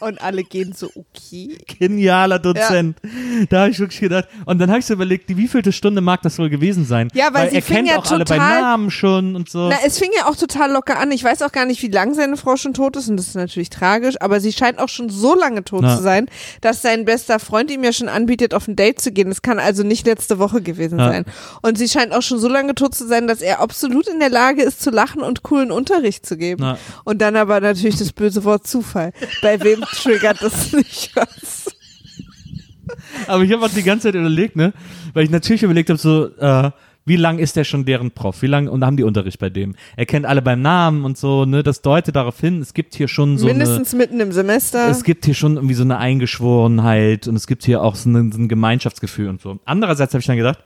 Und alle gehen so, okay. Genialer Dozent. Da habe ich wirklich gedacht. Und dann habe ich so überlegt, wie vielte Stunde mag das wohl gewesen sein? Ja, weil sie er fing kennt ja auch alle bei total- Namen schon und so. Na, es fing ja auch total locker an. Ich weiß auch gar nicht, wie lange seine Frau schon tot ist und das ist natürlich tragisch, aber sie scheint auch schon so lange tot Ja. zu sein, dass sein bester Freund ihm ja schon anbietet, auf ein Date zu gehen. Das kann also nicht letzte Woche gewesen Ja. sein. Und sie scheint auch schon so lange tot zu sein, dass er absolut in der Lage ist, zu lachen und coolen Unterricht zu geben. Ja. Und dann aber natürlich das böse Wort Zufall. Bei wem [LAUGHS] triggert das nicht was? Aber ich habe auch die ganze Zeit überlegt, ne? Weil ich natürlich überlegt habe, so, äh, wie lang ist der schon deren Prof? Wie lange und haben die Unterricht bei dem? Er kennt alle beim Namen und so, ne? Das deutet darauf hin, es gibt hier schon so Mindestens mitten im Semester. eine, es gibt hier schon irgendwie so eine Eingeschworenheit und es gibt hier auch so, eine, so ein Gemeinschaftsgefühl und so. Andererseits habe ich dann gedacht,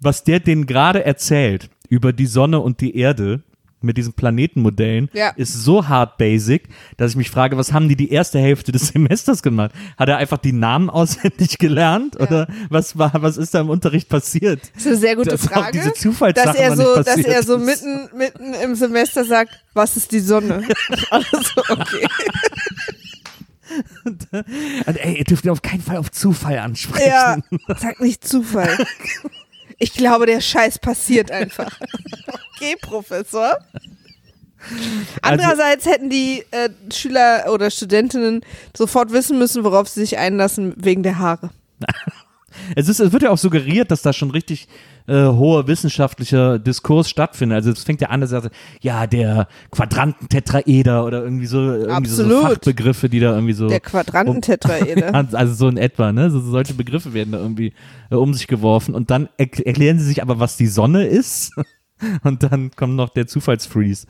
was der denen gerade erzählt über die Sonne und die Erde mit diesen Planetenmodellen Ja. ist so hart basic, dass ich mich frage, was haben die die erste Hälfte des [LAUGHS] Semesters gemacht? Hat er einfach die Namen auswendig gelernt oder was war was ist da im Unterricht passiert? Das ist eine sehr gute Dass Frage. diese Zufallssachen dass er so, dass er so mitten, mitten im Semester sagt, was ist die Sonne? [LAUGHS] also, okay. Und, ey, ihr dürft auf keinen Fall auf Zufall ansprechen. Ja, [LAUGHS] sag nicht Zufall. Ich glaube, der Scheiß passiert einfach. [LAUGHS] Okay, Professor. Also Andererseits hätten die äh, Schüler oder Studentinnen sofort wissen müssen, worauf sie sich einlassen, wegen der Haare. [LAUGHS] Es, ist, es wird ja auch suggeriert, dass da schon richtig äh, hoher wissenschaftlicher Diskurs stattfindet. Also es fängt ja an, dass er sagt, ja, der Quadrantentetraeder oder irgendwie so, irgendwie so, so. Fachbegriffe, die da irgendwie so. Der Quadrantentetraeder. [LAUGHS] also so in etwa, ne? So, so solche Begriffe werden da irgendwie äh, um sich geworfen und dann erk erklären sie sich aber, was die Sonne ist. [LAUGHS] Und dann kommt noch der Zufallsfreeze.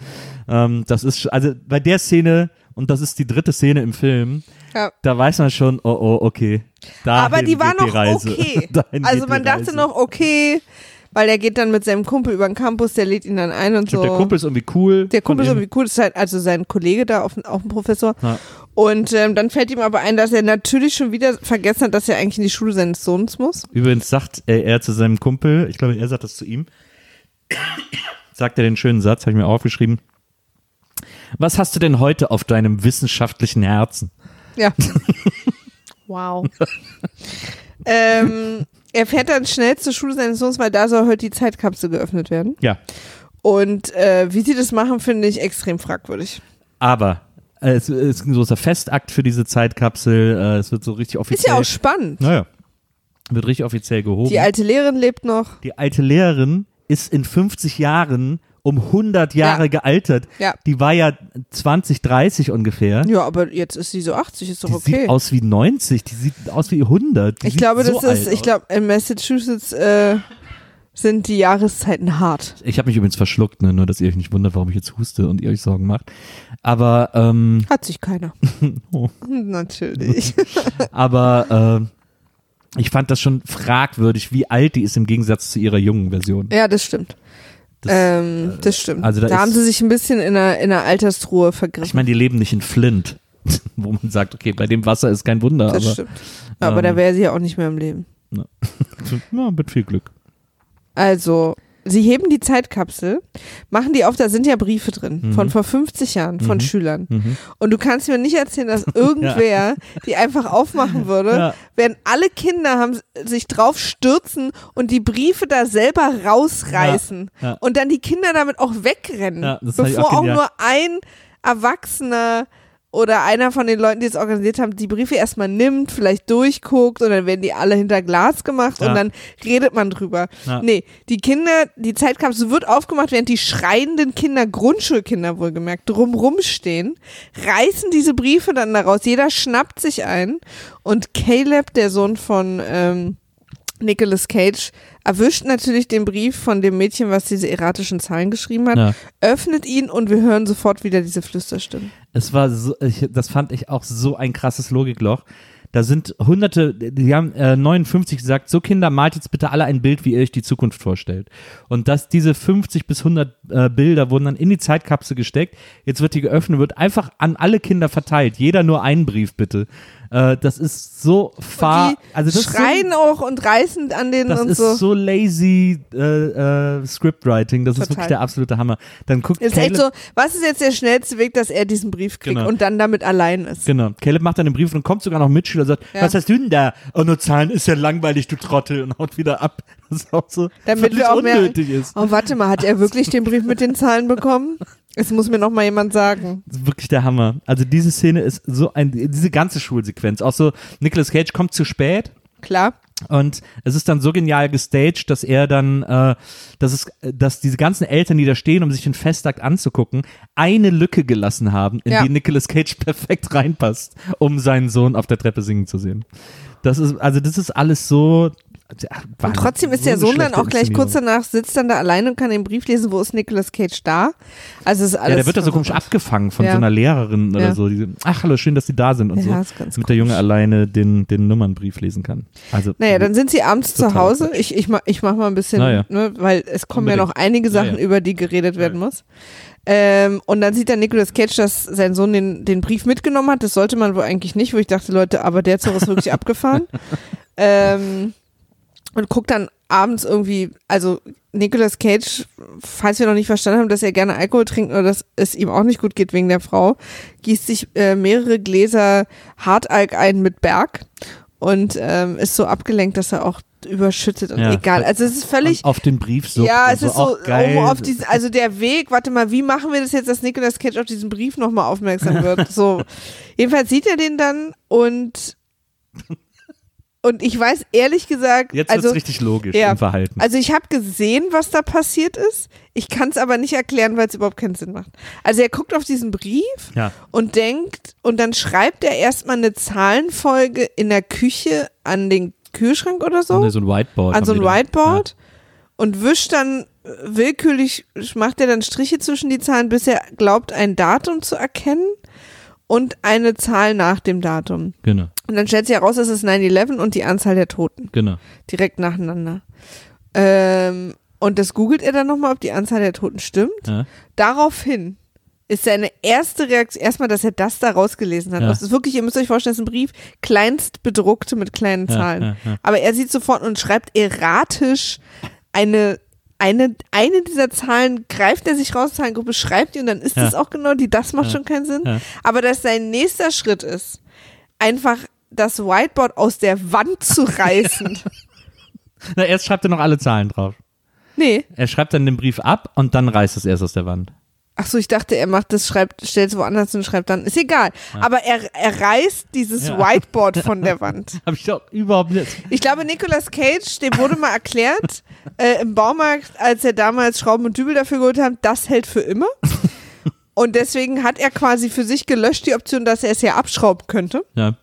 Ähm, das ist, also bei der Szene, und das ist die dritte Szene im Film, Ja. da weiß man schon, oh, oh, okay. Aber die war geht noch die Reise. okay. [LAUGHS] Also man die dachte noch, okay, weil er geht dann mit seinem Kumpel über den Campus, der lädt ihn dann ein und Stimmt, so. Der Kumpel ist irgendwie cool. Der Kumpel ist irgendwie cool, ist halt also sein Kollege da, auch, auch ein Professor. Ja. Und ähm, dann fällt ihm aber ein, dass er natürlich schon wieder vergessen hat, dass er eigentlich in die Schule seines Sohnes muss. Übrigens sagt er, er zu seinem Kumpel, ich glaube, er sagt das zu ihm, sagt er den schönen Satz, habe ich mir aufgeschrieben. Was hast du denn heute auf deinem wissenschaftlichen Herzen? Ja. [LAUGHS] wow. ähm, er fährt dann schnell zur Schule seines Sohnes, weil da soll heute die Zeitkapsel geöffnet werden. Ja, Und äh, wie sie das machen, finde ich extrem fragwürdig. aber äh, es ist ein großer Festakt für diese Zeitkapsel. Äh, es wird so richtig offiziell. Ist ja auch spannend. Naja, wird richtig offiziell gehoben. Die alte Lehrerin lebt noch. Die alte Lehrerin ist in 50 Jahren um 100 Jahre Ja. gealtert. Ja. Die war ja 20, 30 ungefähr. Ja, aber jetzt ist sie so 80, ist doch Die okay. sieht aus wie 90, die sieht aus wie 100. Die ich glaube, so das ist, ich glaube, in Massachusetts äh, sind die Jahreszeiten hart. Ich habe mich übrigens verschluckt, ne? nur dass ihr euch nicht wundert, warum ich jetzt huste und ihr euch Sorgen macht. Aber, ähm, Hat sich keiner. [LAUGHS] Oh. [LAUGHS] Natürlich. [LAUGHS] aber äh, ich fand das schon fragwürdig, wie alt die ist im Gegensatz zu ihrer jungen Version. ja, das stimmt. Das, ähm, das stimmt. also da da haben ist- sie sich ein bisschen in einer, in einer Alterstruhe vergriffen. ich meine, die leben nicht in Flint, [LAUGHS] wo man sagt, okay, bei dem Wasser ist kein Wunder, das aber stimmt. Aber da ähm, wäre sie ja auch nicht mehr im Leben. [LAUGHS] ja, mit viel Glück. Also, sie heben die Zeitkapsel, machen die auf, da sind ja Briefe drin Mhm. von vor 50 Jahren von Mhm. Schülern. Mhm. Und du kannst mir nicht erzählen, dass [LAUGHS] irgendwer die einfach aufmachen würde, Ja. während alle Kinder haben sich drauf stürzen und die Briefe da selber rausreißen Ja, ja. und dann die Kinder damit auch wegrennen, Ja, bevor auch auch, nur ein Erwachsener oder einer von den Leuten, die es organisiert haben, die Briefe erstmal nimmt, vielleicht durchguckt und dann werden die alle hinter Glas gemacht Ja. und dann redet man drüber. Ja. Nee, die Kinder, die Zeitkapsel wird aufgemacht, während die schreienden Kinder, Grundschulkinder wohlgemerkt, drumrum stehen, reißen diese Briefe dann daraus. Jeder schnappt sich ein und Caleb, der Sohn von ähm, Nicolas Cage, erwischt natürlich den Brief von dem Mädchen, was diese erratischen Zahlen geschrieben hat, Ja. öffnet ihn und wir hören sofort wieder diese Flüsterstimmen. Es war so, ich, das fand ich auch so ein krasses Logikloch. Da sind hunderte, die haben äh, 59 gesagt, so Kinder, malt jetzt bitte alle ein Bild, wie ihr euch die Zukunft vorstellt. Und dass diese 50 bis 100 äh, Bilder wurden dann in die Zeitkapsel gesteckt. Jetzt wird die geöffnet, wird einfach an alle Kinder verteilt. Jeder nur einen Brief bitte. Äh, das ist so fahr, also das schreien ist so, auch und reißen an denen das und ist so. so, lazy äh, äh, Scriptwriting. Das ist Total. wirklich der absolute Hammer. Dann guckt Ist echt Caleb- so, was ist jetzt der schnellste Weg, dass er diesen Brief kriegt Genau. und dann damit allein ist? Genau. Caleb macht dann den Brief und kommt sogar noch Mitschüler und sagt, Ja. was hast du denn da? Oh, nur Zahlen ist ja langweilig, du Trottel. Und haut wieder ab. Das ist auch so Damit wir auch mehr- unnötig ist. Oh, warte mal, hat er wirklich den Brief mit den Zahlen bekommen? [LAUGHS] Es muss mir noch mal jemand sagen. Das ist wirklich der Hammer. Also diese Szene ist so ein, diese ganze Schulsequenz. Auch so, Nicolas Cage kommt zu spät. Klar. Und es ist dann so genial gestaged, dass er dann, äh, dass es, dass diese ganzen Eltern, die da stehen, um sich den Festakt anzugucken, eine Lücke gelassen haben, in Ja. die Nicolas Cage [LAUGHS] perfekt reinpasst, um seinen Sohn auf der Treppe singen zu sehen. Das ist, also das ist alles so. Und trotzdem ist der Sohn dann auch gleich kurz danach, sitzt dann da alleine und kann den Brief lesen, wo ist Nicolas Cage da? Also ist alles. Ja, der wird da so komisch abgefangen von Ja. so einer Lehrerin oder Ja. so. Die, ach, hallo, schön, dass Sie da sind und Ja, so. ist ganz Damit der Junge alleine den, den Nummernbrief lesen kann. Also, Naja, dann sind sie abends zu Hause. Ich, ich, mach, ich mach mal ein bisschen, Naja. ne, weil es kommen ja noch Unbedingt. einige Sachen, Naja. über die geredet werden muss. Ähm, und dann sieht dann Nicolas Cage, dass sein Sohn den, den Brief mitgenommen hat. Das sollte man wohl eigentlich nicht, wo ich dachte, Leute, aber der Zug ist wirklich [LAUGHS] abgefahren. Ähm, und guckt dann abends irgendwie, also Nicolas Cage, falls wir noch nicht verstanden haben, dass er gerne Alkohol trinkt oder dass es ihm auch nicht gut geht wegen der Frau, gießt sich äh, mehrere Gläser Hartalk ein mit Berg und ähm, ist so abgelenkt, dass er auch überschüttet und Ja. egal. Also es ist völlig, auf den Brief so. ja, es ist so, geil. um auf diesen, also der Weg, warte mal, wie machen wir das jetzt, dass Nicolas Cage auf diesen Brief nochmal aufmerksam wird? [LAUGHS] So, jedenfalls sieht er den dann und und ich weiß ehrlich gesagt, Jetzt also wird's richtig logisch ja. im Verhalten. also ich habe gesehen, was da passiert ist. Ich kann es aber nicht erklären, weil es überhaupt keinen Sinn macht. Also er guckt auf diesen Brief ja. und denkt, und dann schreibt er erstmal eine Zahlenfolge in der Küche an den Kühlschrank oder so, So, so ein Whiteboard. an so ein. Whiteboard und wischt dann willkürlich, macht er dann Striche zwischen die Zahlen, bis er glaubt, ein Datum zu erkennen und eine Zahl nach dem Datum. Genau, Und dann stellt sich heraus, es ist 9-11 und die Anzahl der Toten genau. direkt nacheinander. Ähm, und das googelt er dann nochmal, ob die Anzahl der Toten stimmt. Ja. Daraufhin ist seine erste Reaktion erstmal, dass er das da rausgelesen hat. Ja. Das ist wirklich, ihr müsst euch vorstellen, das ist ein Brief, kleinst bedruckte mit kleinen Zahlen. ja. Aber er sieht sofort und schreibt erratisch eine, eine, eine dieser Zahlen, greift er sich raus, Zahlengruppe, schreibt die und dann ist Ja. es auch genau die, das macht Ja. schon keinen Sinn. Ja. Aber dass sein nächster Schritt ist, einfach das Whiteboard aus der Wand zu [LAUGHS] reißen. Na, erst schreibt er noch alle Zahlen drauf. nee. Er schreibt dann den Brief ab und dann reißt es erst aus der Wand. Ach so, ich dachte, er macht das, schreibt, stellt es woanders und schreibt dann. Ist egal. Aber er, er reißt dieses Ja. Whiteboard von der [LAUGHS] Wand. Habe ich doch überhaupt nicht. Ich glaube, Nicolas Cage, dem wurde mal erklärt, [LAUGHS] äh, im Baumarkt, als er damals Schrauben und Dübel dafür geholt hat, das hält für immer. [LAUGHS] Und deswegen hat er quasi für sich gelöscht die Option, dass er es ja abschrauben könnte. Ja.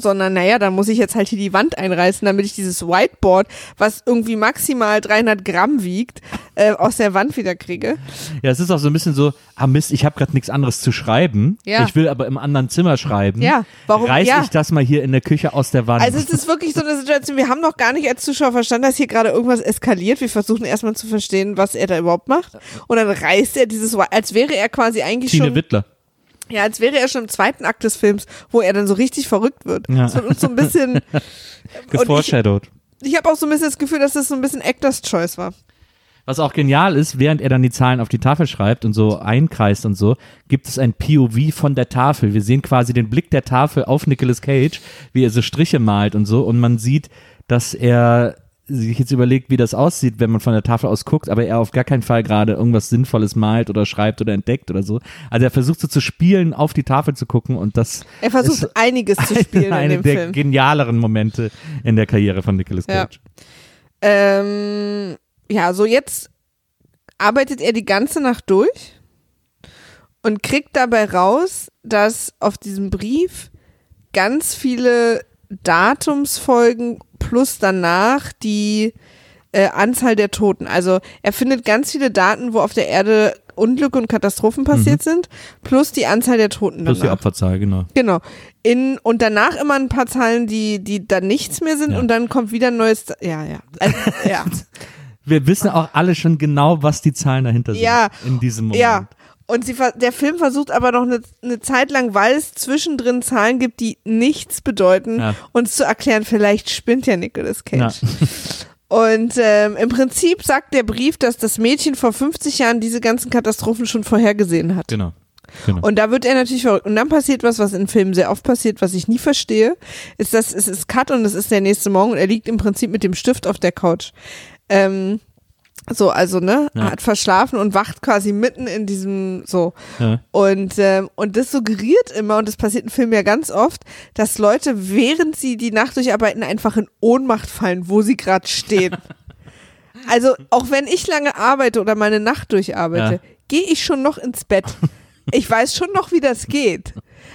Sondern, naja, dann muss ich jetzt halt hier die Wand einreißen, damit ich dieses Whiteboard, was irgendwie maximal 300 Gramm wiegt, äh, aus der Wand wieder kriege. Ja, es ist auch so ein bisschen so, ah Mist, ich habe gerade nichts anderes zu schreiben. Ja. Ich will aber im anderen Zimmer schreiben. Ja, warum- Reiß ja. ich das mal hier in der Küche aus der Wand. Also es ist wirklich so eine Situation, wir haben noch gar nicht als Zuschauer verstanden, dass hier gerade irgendwas eskaliert. Wir versuchen erstmal zu verstehen, was er da überhaupt macht. Und dann reißt er dieses, als wäre er quasi eigentlich Tine schon, Wittler. Ja, als wäre er schon im zweiten Akt des Films, wo er dann so richtig verrückt wird. Ja. Das wird uns so ein bisschen, [LAUGHS] ich, Geforeshadowed. ich habe auch so ein bisschen das Gefühl, dass das so ein bisschen Actors Choice war. Was auch genial ist, während er dann die Zahlen auf die Tafel schreibt und so einkreist und so, gibt es ein POV von der Tafel. Wir sehen quasi den Blick der Tafel auf Nicolas Cage, wie er so Striche malt und so. Und man sieht, dass er sich jetzt überlegt, wie das aussieht, wenn man von der Tafel aus guckt, aber er auf gar keinen Fall gerade irgendwas Sinnvolles malt oder schreibt oder entdeckt oder so. Also er versucht so zu spielen, auf die Tafel zu gucken und das Er versucht einiges zu [LAUGHS] spielen eine in dem der Film. genialeren Momente in der Karriere von Nicolas Ja. Cage. Ähm, ja, so jetzt arbeitet er die ganze Nacht durch und kriegt dabei raus, dass auf diesem Brief ganz viele Datumsfolgen plus danach die äh, Anzahl der Toten. Also er findet ganz viele Daten, wo auf der Erde Unglücke und Katastrophen passiert sind, plus die Anzahl der Toten Mhm. Plus die danach. Opferzahl, genau. Genau. In, und danach immer ein paar Zahlen, die, die dann nichts mehr sind Ja. und dann kommt wieder ein neues. Ja, ja. Also, [LAUGHS] ja. Wir wissen auch alle schon genau, was die Zahlen dahinter sind. Ja. In diesem Moment. Ja. Und sie, der Film versucht aber noch eine, eine Zeit lang, weil es zwischendrin Zahlen gibt, die nichts bedeuten, Ja. uns zu erklären, vielleicht spinnt ja Nicolas Ja. Cage. [LAUGHS] Und ähm, im Prinzip sagt der Brief, dass das Mädchen vor 50 Jahren diese ganzen Katastrophen schon vorhergesehen hat. Genau. genau. Und da wird er natürlich verrückt. Und dann passiert was, was in Filmen sehr oft passiert, was ich nie verstehe, ist, dass es ist Cut und es ist der nächste Morgen und er liegt im Prinzip mit dem Stift auf der Couch. Ähm, so, also, ne, Ja. hat verschlafen und wacht quasi mitten in diesem, so. ja. Und, ähm, und das suggeriert immer, und das passiert in Filmen ja ganz oft, dass Leute, während sie die Nacht durcharbeiten, einfach in Ohnmacht fallen, wo sie gerade stehen. [LAUGHS] also, auch wenn ich lange arbeite oder meine Nacht durcharbeite, Ja. gehe ich schon noch ins Bett. Ich weiß schon noch, wie das geht.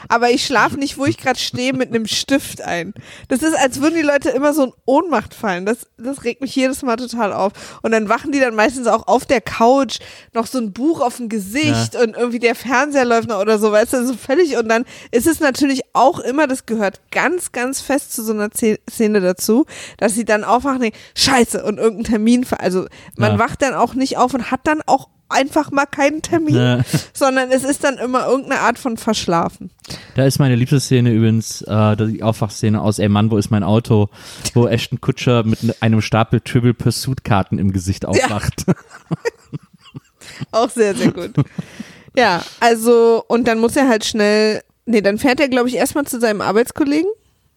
Aber ich schlafe nicht, wo ich gerade stehe, mit einem Stift ein. Das ist, als würden die Leute immer so in Ohnmacht fallen. Das, das regt mich jedes Mal total auf. Und dann wachen die dann meistens auch auf der Couch, noch so ein Buch auf dem Gesicht und irgendwie der Fernseher läuft noch oder so, weißt du, so völlig. Und dann ist es natürlich auch immer, das gehört ganz, ganz fest zu so einer Ze- Szene dazu, dass sie dann aufwachen denken, scheiße, und irgendein Termin, also man Ja. wacht dann auch nicht auf und hat dann auch einfach mal keinen Termin, Ja. sondern es ist dann immer irgendeine Art von Verschlafen. Da ist meine liebste Szene übrigens äh, die Aufwachszene aus Ey Mann, wo ist mein Auto, wo Ashton Kutscher mit ne- einem Stapel Trivial Pursuit Karten im Gesicht aufwacht. [LAUGHS] Auch sehr, sehr gut. ja, also, und dann muss er halt schnell, nee, dann fährt er, glaube ich, erstmal zu seinem Arbeitskollegen.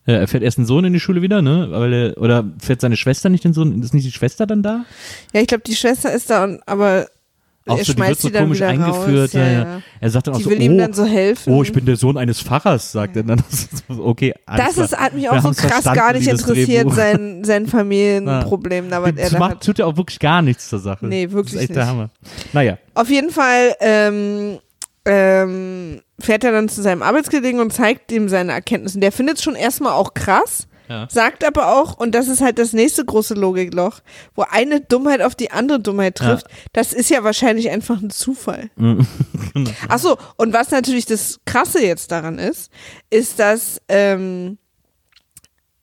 Ja, er fährt erst den Sohn in die Schule wieder, ne? Weil er, oder fährt seine Schwester nicht den Sohn? Ist nicht die Schwester dann da? Ja, ich glaube, die Schwester ist da, und, aber Auch er so, die wird schmeißt so sie dann komisch wieder eingeführt. raus. ja, Ja. Er sagt dann auch Die so, will oh, ihm dann so helfen. oh, ich bin der Sohn eines Pfarrers, sagt er dann. [LAUGHS] Das okay, das ist, hat mich auch so krass gar nicht das interessiert, sein, [LAUGHS] sein Familienproblem. Da was er Das macht, tut ja auch wirklich gar nichts zur Sache. Nee, Das wirklich ist echt der nicht. Hammer. Naja, Auf jeden Fall ähm, ähm, fährt er dann zu seinem Arbeitskollegen und zeigt ihm seine Erkenntnisse. Der findet es schon erstmal auch krass, Ja. sagt aber auch, und das ist halt das nächste große Logikloch, wo eine Dummheit auf die andere Dummheit trifft, das ist ja wahrscheinlich einfach ein Zufall. [LAUGHS] Genau. Ach so, und was natürlich das Krasse jetzt daran ist, ist, dass ähm,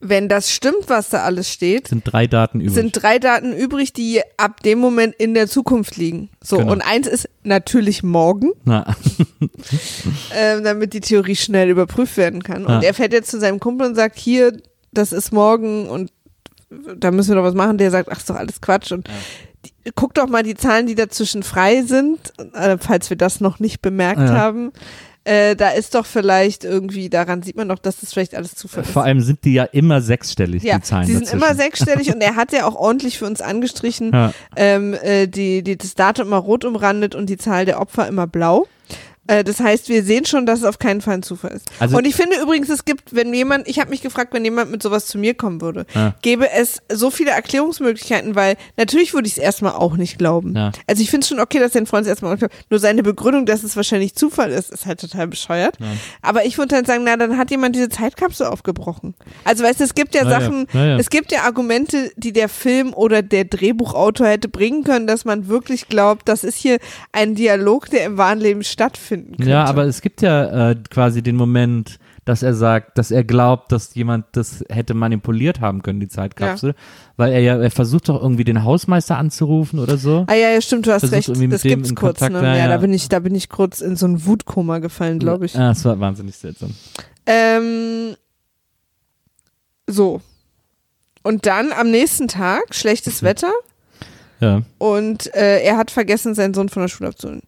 wenn das stimmt, was da alles steht, sind drei Daten übrig. sind drei Daten übrig, die ab dem Moment in der Zukunft liegen. So, Genau. und eins ist natürlich morgen, Na, [LAUGHS] ähm, damit die Theorie schnell überprüft werden kann. Und Ja. er fährt jetzt zu seinem Kumpel und sagt, hier, das ist morgen und da müssen wir doch was machen. Der sagt, ach, ist doch alles Quatsch. Und die, guck doch mal die Zahlen, die dazwischen frei sind, äh, falls wir das noch nicht bemerkt Ja. haben. Äh, da ist doch vielleicht irgendwie, daran sieht man doch, dass das vielleicht alles Zufall ist. vor allem sind die ja immer sechsstellig, Ja, die Zahlen sie sind dazwischen. immer [LAUGHS] sechsstellig und er hat ja auch ordentlich für uns angestrichen, Ja. ähm, äh, die, die, das Datum immer rot umrandet und die Zahl der Opfer immer blau. Äh, das heißt, wir sehen schon, dass es auf keinen Fall ein Zufall ist. Also- und ich finde übrigens, es gibt, wenn jemand, ich habe mich gefragt, wenn jemand mit sowas zu mir kommen würde, Ja. gäbe es so viele Erklärungsmöglichkeiten, weil natürlich würde ich es erstmal auch nicht glauben. Ja. Also ich finde es schon okay, dass dein Freund es erstmal auch glaubt. Nur seine Begründung, dass es wahrscheinlich Zufall ist, ist halt total bescheuert. Aber ich würde halt sagen, na, dann hat jemand diese Zeitkapsel aufgebrochen. Also weißt du, es gibt ja Na ja, Sachen, na ja. es gibt ja Argumente, die der Film oder der Drehbuchautor hätte bringen können, dass man wirklich glaubt, das ist hier ein Dialog, der im wahren Leben stattfinden könnte. Ja, aber es gibt ja äh, quasi den Moment, dass er sagt, dass er glaubt, dass jemand das hätte manipuliert haben können, die Zeitkapsel. Weil er ja, er versucht doch irgendwie den Hausmeister anzurufen oder so. Ah ja, ja, stimmt, du hast Versucht recht. Das gibt's kurz, ne? ja, Ja, da ja. bin ich, da bin ich kurz in so ein Wutkoma gefallen, glaube ich. Ah, das war wahnsinnig seltsam. Ähm, so. Und dann am nächsten Tag, schlechtes Wetter Ja. und äh, er hat vergessen, seinen Sohn von der Schule abzuholen.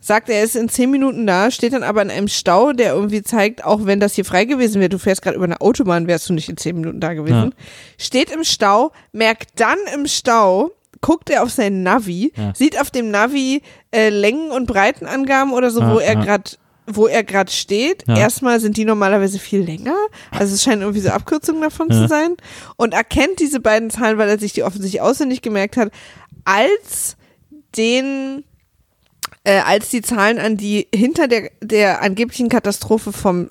Ja. Sagt, er ist in zehn Minuten da, steht dann aber in einem Stau, der irgendwie zeigt, auch wenn das hier frei gewesen wäre, du fährst gerade über eine Autobahn, wärst du nicht in zehn Minuten da gewesen. Steht im Stau, merkt dann im Stau, guckt er auf sein Navi, Ja. sieht auf dem Navi äh, Längen- und Breitenangaben oder so, Ja, wo er ja. gerade wo er gerade steht. Ja. Erstmal sind die normalerweise viel länger. Also es scheinen irgendwie so Abkürzungen davon Ja. zu sein. Und erkennt diese beiden Zahlen, weil er sich die offensichtlich auswendig gemerkt hat, als den äh, als die Zahlen an die hinter der, der angeblichen Katastrophe vom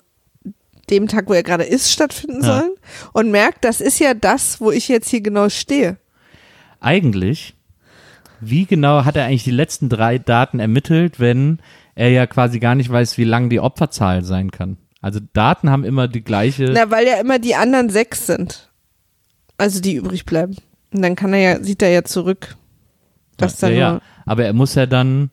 dem Tag, wo er gerade ist, stattfinden Ja. sollen und merkt, das ist ja das, wo ich jetzt hier genau stehe. Eigentlich wie genau hat er eigentlich die letzten drei Daten ermittelt, wenn er ja quasi gar nicht weiß, wie lang die Opferzahl sein kann? Also Daten haben immer die gleiche. Na, weil ja immer die anderen sechs sind. Also die übrig bleiben. Und dann kann er ja, sieht er ja zurück. Dass ja, dann ja. nur, Aber er muss ja dann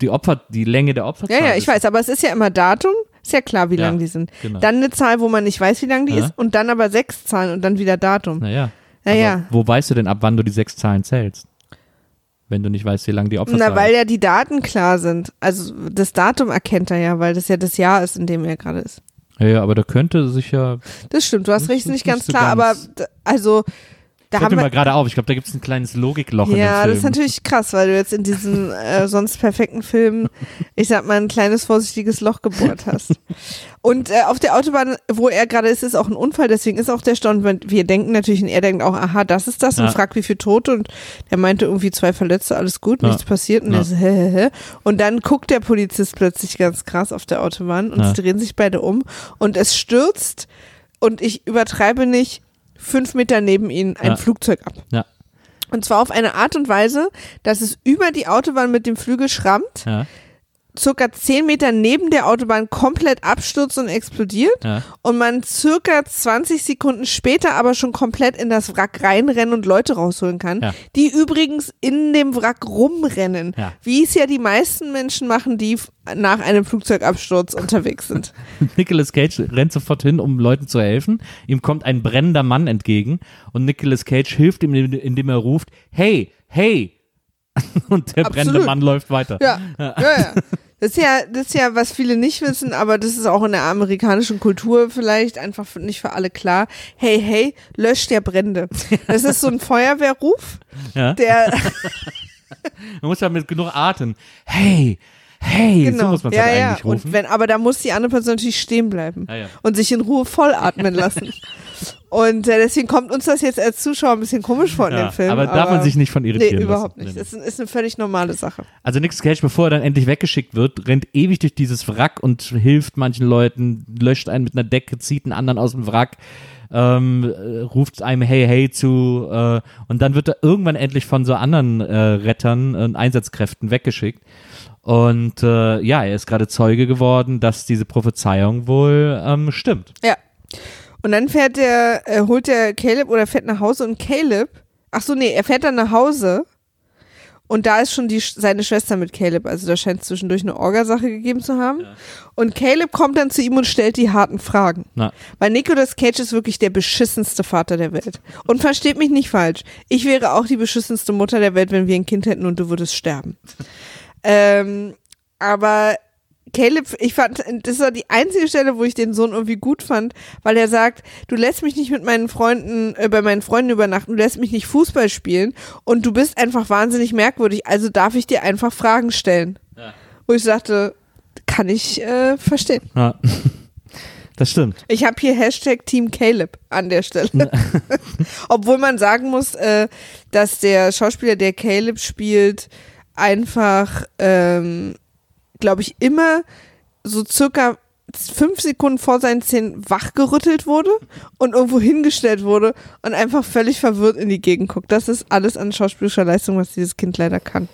die Opfer, die Länge der Opferzahl. ja, ja, ich ist- weiß, aber es ist ja immer Datum, ist ja klar, wie Ja, lang die sind. genau. Dann eine Zahl, wo man nicht weiß, wie lang die Ja. ist und dann aber sechs Zahlen und dann wieder Datum. Naja. Naja. Wo weißt du denn, ab wann du die sechs Zahlen zählst? Wenn du nicht weißt, wie lang die Opferzahl Na, weil ist. ja die Daten klar sind. Also das Datum erkennt er ja, weil das ja das Jahr ist, in dem er gerade ist. Ja, ja, aber da könnte sich ja. Das stimmt, du hast recht, ist nicht nicht ganz klar, ganz- aber also da Fällt haben mir mal gerade auf. Ich glaube, da gibt es ein kleines Logikloch in dem ja, Film. das ist natürlich krass, weil du jetzt in diesem äh, sonst perfekten Film, ich sag mal, ein kleines vorsichtiges Loch gebohrt hast. Und äh, auf der Autobahn, wo er gerade ist, ist auch ein Unfall, deswegen ist auch der Stau. Und wir denken natürlich, und er denkt auch, aha, das ist das und Ja. fragt, wie viele Tote und der meinte irgendwie zwei Verletzte, alles gut, Ja. nichts passiert und Ja. er so, hä, hä, hä. Und dann guckt der Polizist plötzlich ganz krass auf der Autobahn und Ja. sie drehen sich beide um und es stürzt und ich übertreibe nicht fünf Meter neben ihnen ein Ja. Flugzeug ab. Ja. Und zwar auf eine Art und Weise, dass es über die Autobahn mit dem Flügel schrammt, Ja, circa zehn Meter neben der Autobahn komplett abstürzt und explodiert ja. und man circa 20 Sekunden später aber schon komplett in das Wrack reinrennen und Leute rausholen kann, Ja. die übrigens in dem Wrack rumrennen, Ja. wie es ja die meisten Menschen machen, die nach einem Flugzeugabsturz unterwegs sind. [LAUGHS] Nicolas Cage rennt sofort hin, um Leuten zu helfen. Ihm kommt ein brennender Mann entgegen und Nicolas Cage hilft ihm, indem er ruft, hey, hey. [LAUGHS] Und der brennende Absolut. Mann läuft weiter. Ja, ja, ja. Das ist ja, das ist ja, was viele nicht wissen, aber das ist auch in der amerikanischen Kultur vielleicht einfach nicht für alle klar. Hey, hey, löscht der Brände. Das ist so ein [LAUGHS] Feuerwehrruf, Ja. der, [LAUGHS] Man muss ja mit genug Atem. Hey, hey, so genau, muss man es ja, halt ja. eigentlich rufen. Und wenn, aber da muss die andere Person natürlich stehen bleiben ja. und sich in Ruhe vollatmen [LAUGHS] lassen. Und äh, deswegen kommt uns das jetzt als Zuschauer ein bisschen komisch vor in ja, dem Film. aber darf man sich nicht von irritieren Nee, überhaupt lassen. nicht. Nee, Das ist, ist eine völlig normale Sache. Also Nicolas Cage, bevor er dann endlich weggeschickt wird, rennt ewig durch dieses Wrack und hilft manchen Leuten, löscht einen mit einer Decke, zieht einen anderen aus dem Wrack, ähm, äh, ruft einem Hey Hey zu äh, und dann wird er irgendwann endlich von so anderen äh, Rettern und Einsatzkräften weggeschickt. Und äh, ja, er ist gerade Zeuge geworden, dass diese Prophezeiung wohl ähm, stimmt. Ja. Und dann fährt der, äh, holt der Caleb oder fährt nach Hause und Caleb, ach so, nee, er fährt dann nach Hause und da ist schon die, seine Schwester mit Caleb. Also da scheint es zwischendurch eine Orgasache gegeben zu haben. Und Caleb kommt dann zu ihm und stellt die harten Fragen. Na, Weil Nicolas Cage ist wirklich der beschissenste Vater der Welt. Und versteht mich nicht falsch. Ich wäre auch die beschissenste Mutter der Welt, wenn wir ein Kind hätten und du würdest sterben. [LAUGHS] ähm, aber Caleb, ich fand, das war die einzige Stelle, wo ich den Sohn irgendwie gut fand, weil er sagt, du lässt mich nicht mit meinen Freunden, äh, bei meinen Freunden übernachten, du lässt mich nicht Fußball spielen und du bist einfach wahnsinnig merkwürdig, also darf ich dir einfach Fragen stellen. Ja. Wo ich sagte, kann ich äh, verstehen. ja. [LAUGHS] Das stimmt. Ich habe hier Hashtag Team Caleb an der Stelle. [LAUGHS] Obwohl man sagen muss, äh, dass der Schauspieler, der Caleb spielt, einfach, ähm, glaube ich, immer so circa fünf Sekunden vor seinen Zähnen wachgerüttelt wurde und irgendwo hingestellt wurde und einfach völlig verwirrt in die Gegend guckt. Das ist alles an schauspielischer Leistung, was dieses Kind leider kann.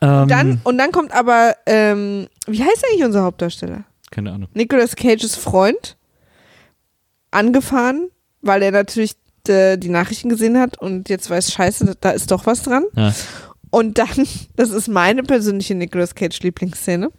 Ähm, Dann, und dann kommt aber, ähm, wie heißt eigentlich unser Hauptdarsteller? keine Ahnung. Nicolas Cages Freund angefahren, weil er natürlich äh, die Nachrichten gesehen hat und jetzt weiß, scheiße, da ist doch was dran. Ja. Und dann, [LAUGHS] das ist meine persönliche Nicolas Cage Lieblingsszene.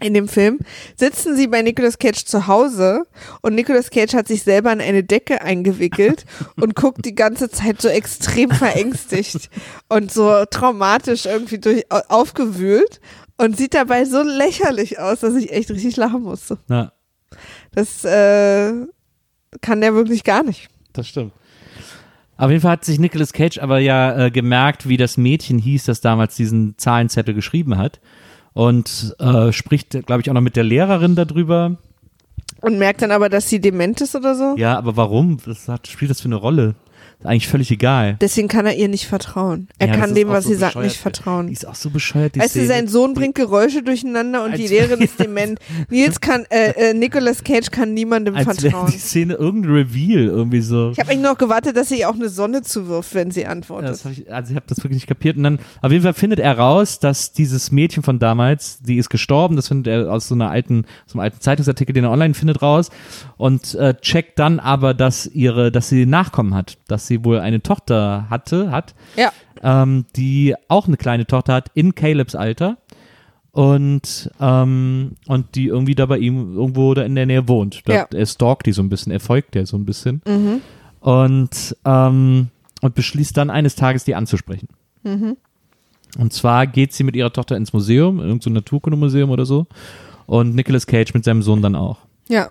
In dem Film sitzen sie bei Nicolas Cage zu Hause und Nicolas Cage hat sich selber in eine Decke eingewickelt [LAUGHS] und guckt die ganze Zeit so extrem verängstigt [LAUGHS] und so traumatisch irgendwie durch, au- aufgewühlt und sieht dabei so lächerlich aus, dass ich echt richtig lachen musste. Ja, Das äh, kann der wirklich gar nicht. das stimmt. Auf jeden Fall hat sich Nicolas Cage aber ja äh, gemerkt, wie das Mädchen hieß, das damals diesen Zahlenzettel geschrieben hat. Und äh, spricht, glaube ich, auch noch mit der Lehrerin darüber. Und merkt dann aber, dass sie dement ist oder so. Ja, aber warum? Was hat, spielt das für eine Rolle? Ist eigentlich völlig egal. Deswegen kann er ihr nicht vertrauen. Er Ja, kann dem, was so sie sagt, nicht Die vertrauen. ist auch so bescheuert, die Weißt du, Szene. sein Sohn bringt Geräusche durcheinander und die Als- Lehrerin ist dement. Nils kann, äh, äh, Nicolas Cage kann niemandem als vertrauen. die Szene irgendein Reveal irgendwie so. Ich habe eigentlich noch gewartet, dass sie ihr auch eine Sonne zuwirft, wenn sie Ja, antwortet. hab ich, also ich habe das wirklich nicht kapiert. Und dann, auf jeden Fall findet er raus, dass dieses Mädchen von damals, die ist gestorben, das findet er aus so einer alten, so einem alten Zeitungsartikel, den er online findet, raus und äh, checkt dann aber, dass ihre, dass sie Nachkommen hat, dass sie wohl eine Tochter hatte, hat, ja. ähm, die auch eine kleine Tochter hat in Calebs Alter und ähm, und die irgendwie da bei ihm irgendwo da in der Nähe wohnt. Da, Ja. Er stalkt die so ein bisschen, er folgt der so ein bisschen und ähm, und beschließt dann eines Tages die anzusprechen. Und zwar geht sie mit ihrer Tochter ins Museum, in irgendein so Naturkundemuseum oder so und Nicolas Cage mit seinem Sohn dann auch. Ja.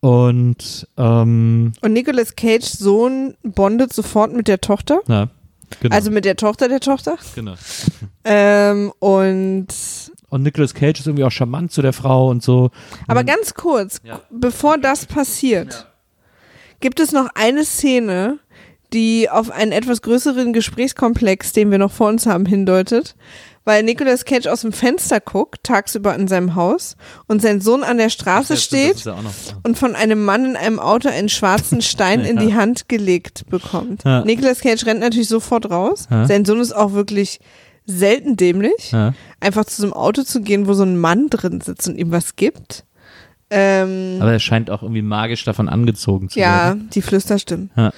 Und ähm, Und Nicolas Cage Sohn bondet sofort mit der Tochter. na, genau, Also mit der Tochter der Tochter. genau. [LAUGHS] Ähm, und Und Nicolas Cage ist irgendwie auch charmant zu der Frau und so. aber ganz kurz, Ja. bevor das passiert, gibt es noch eine Szene, die auf einen etwas größeren Gesprächskomplex, den wir noch vor uns haben, hindeutet. Weil Nicolas Cage aus dem Fenster guckt, tagsüber in seinem Haus, und sein Sohn an der Straße Ja, das steht ja und von einem Mann in einem Auto einen schwarzen Stein [LAUGHS] in Ja. die Hand gelegt bekommt. Ja. Nicolas Cage rennt natürlich sofort raus. Ja. Sein Sohn ist auch wirklich selten dämlich, Ja. einfach zu so einem Auto zu gehen, wo so ein Mann drin sitzt und ihm was gibt. Ähm, Aber er scheint auch irgendwie magisch davon angezogen zu ja, werden. die Flüsterstimmen. Ja.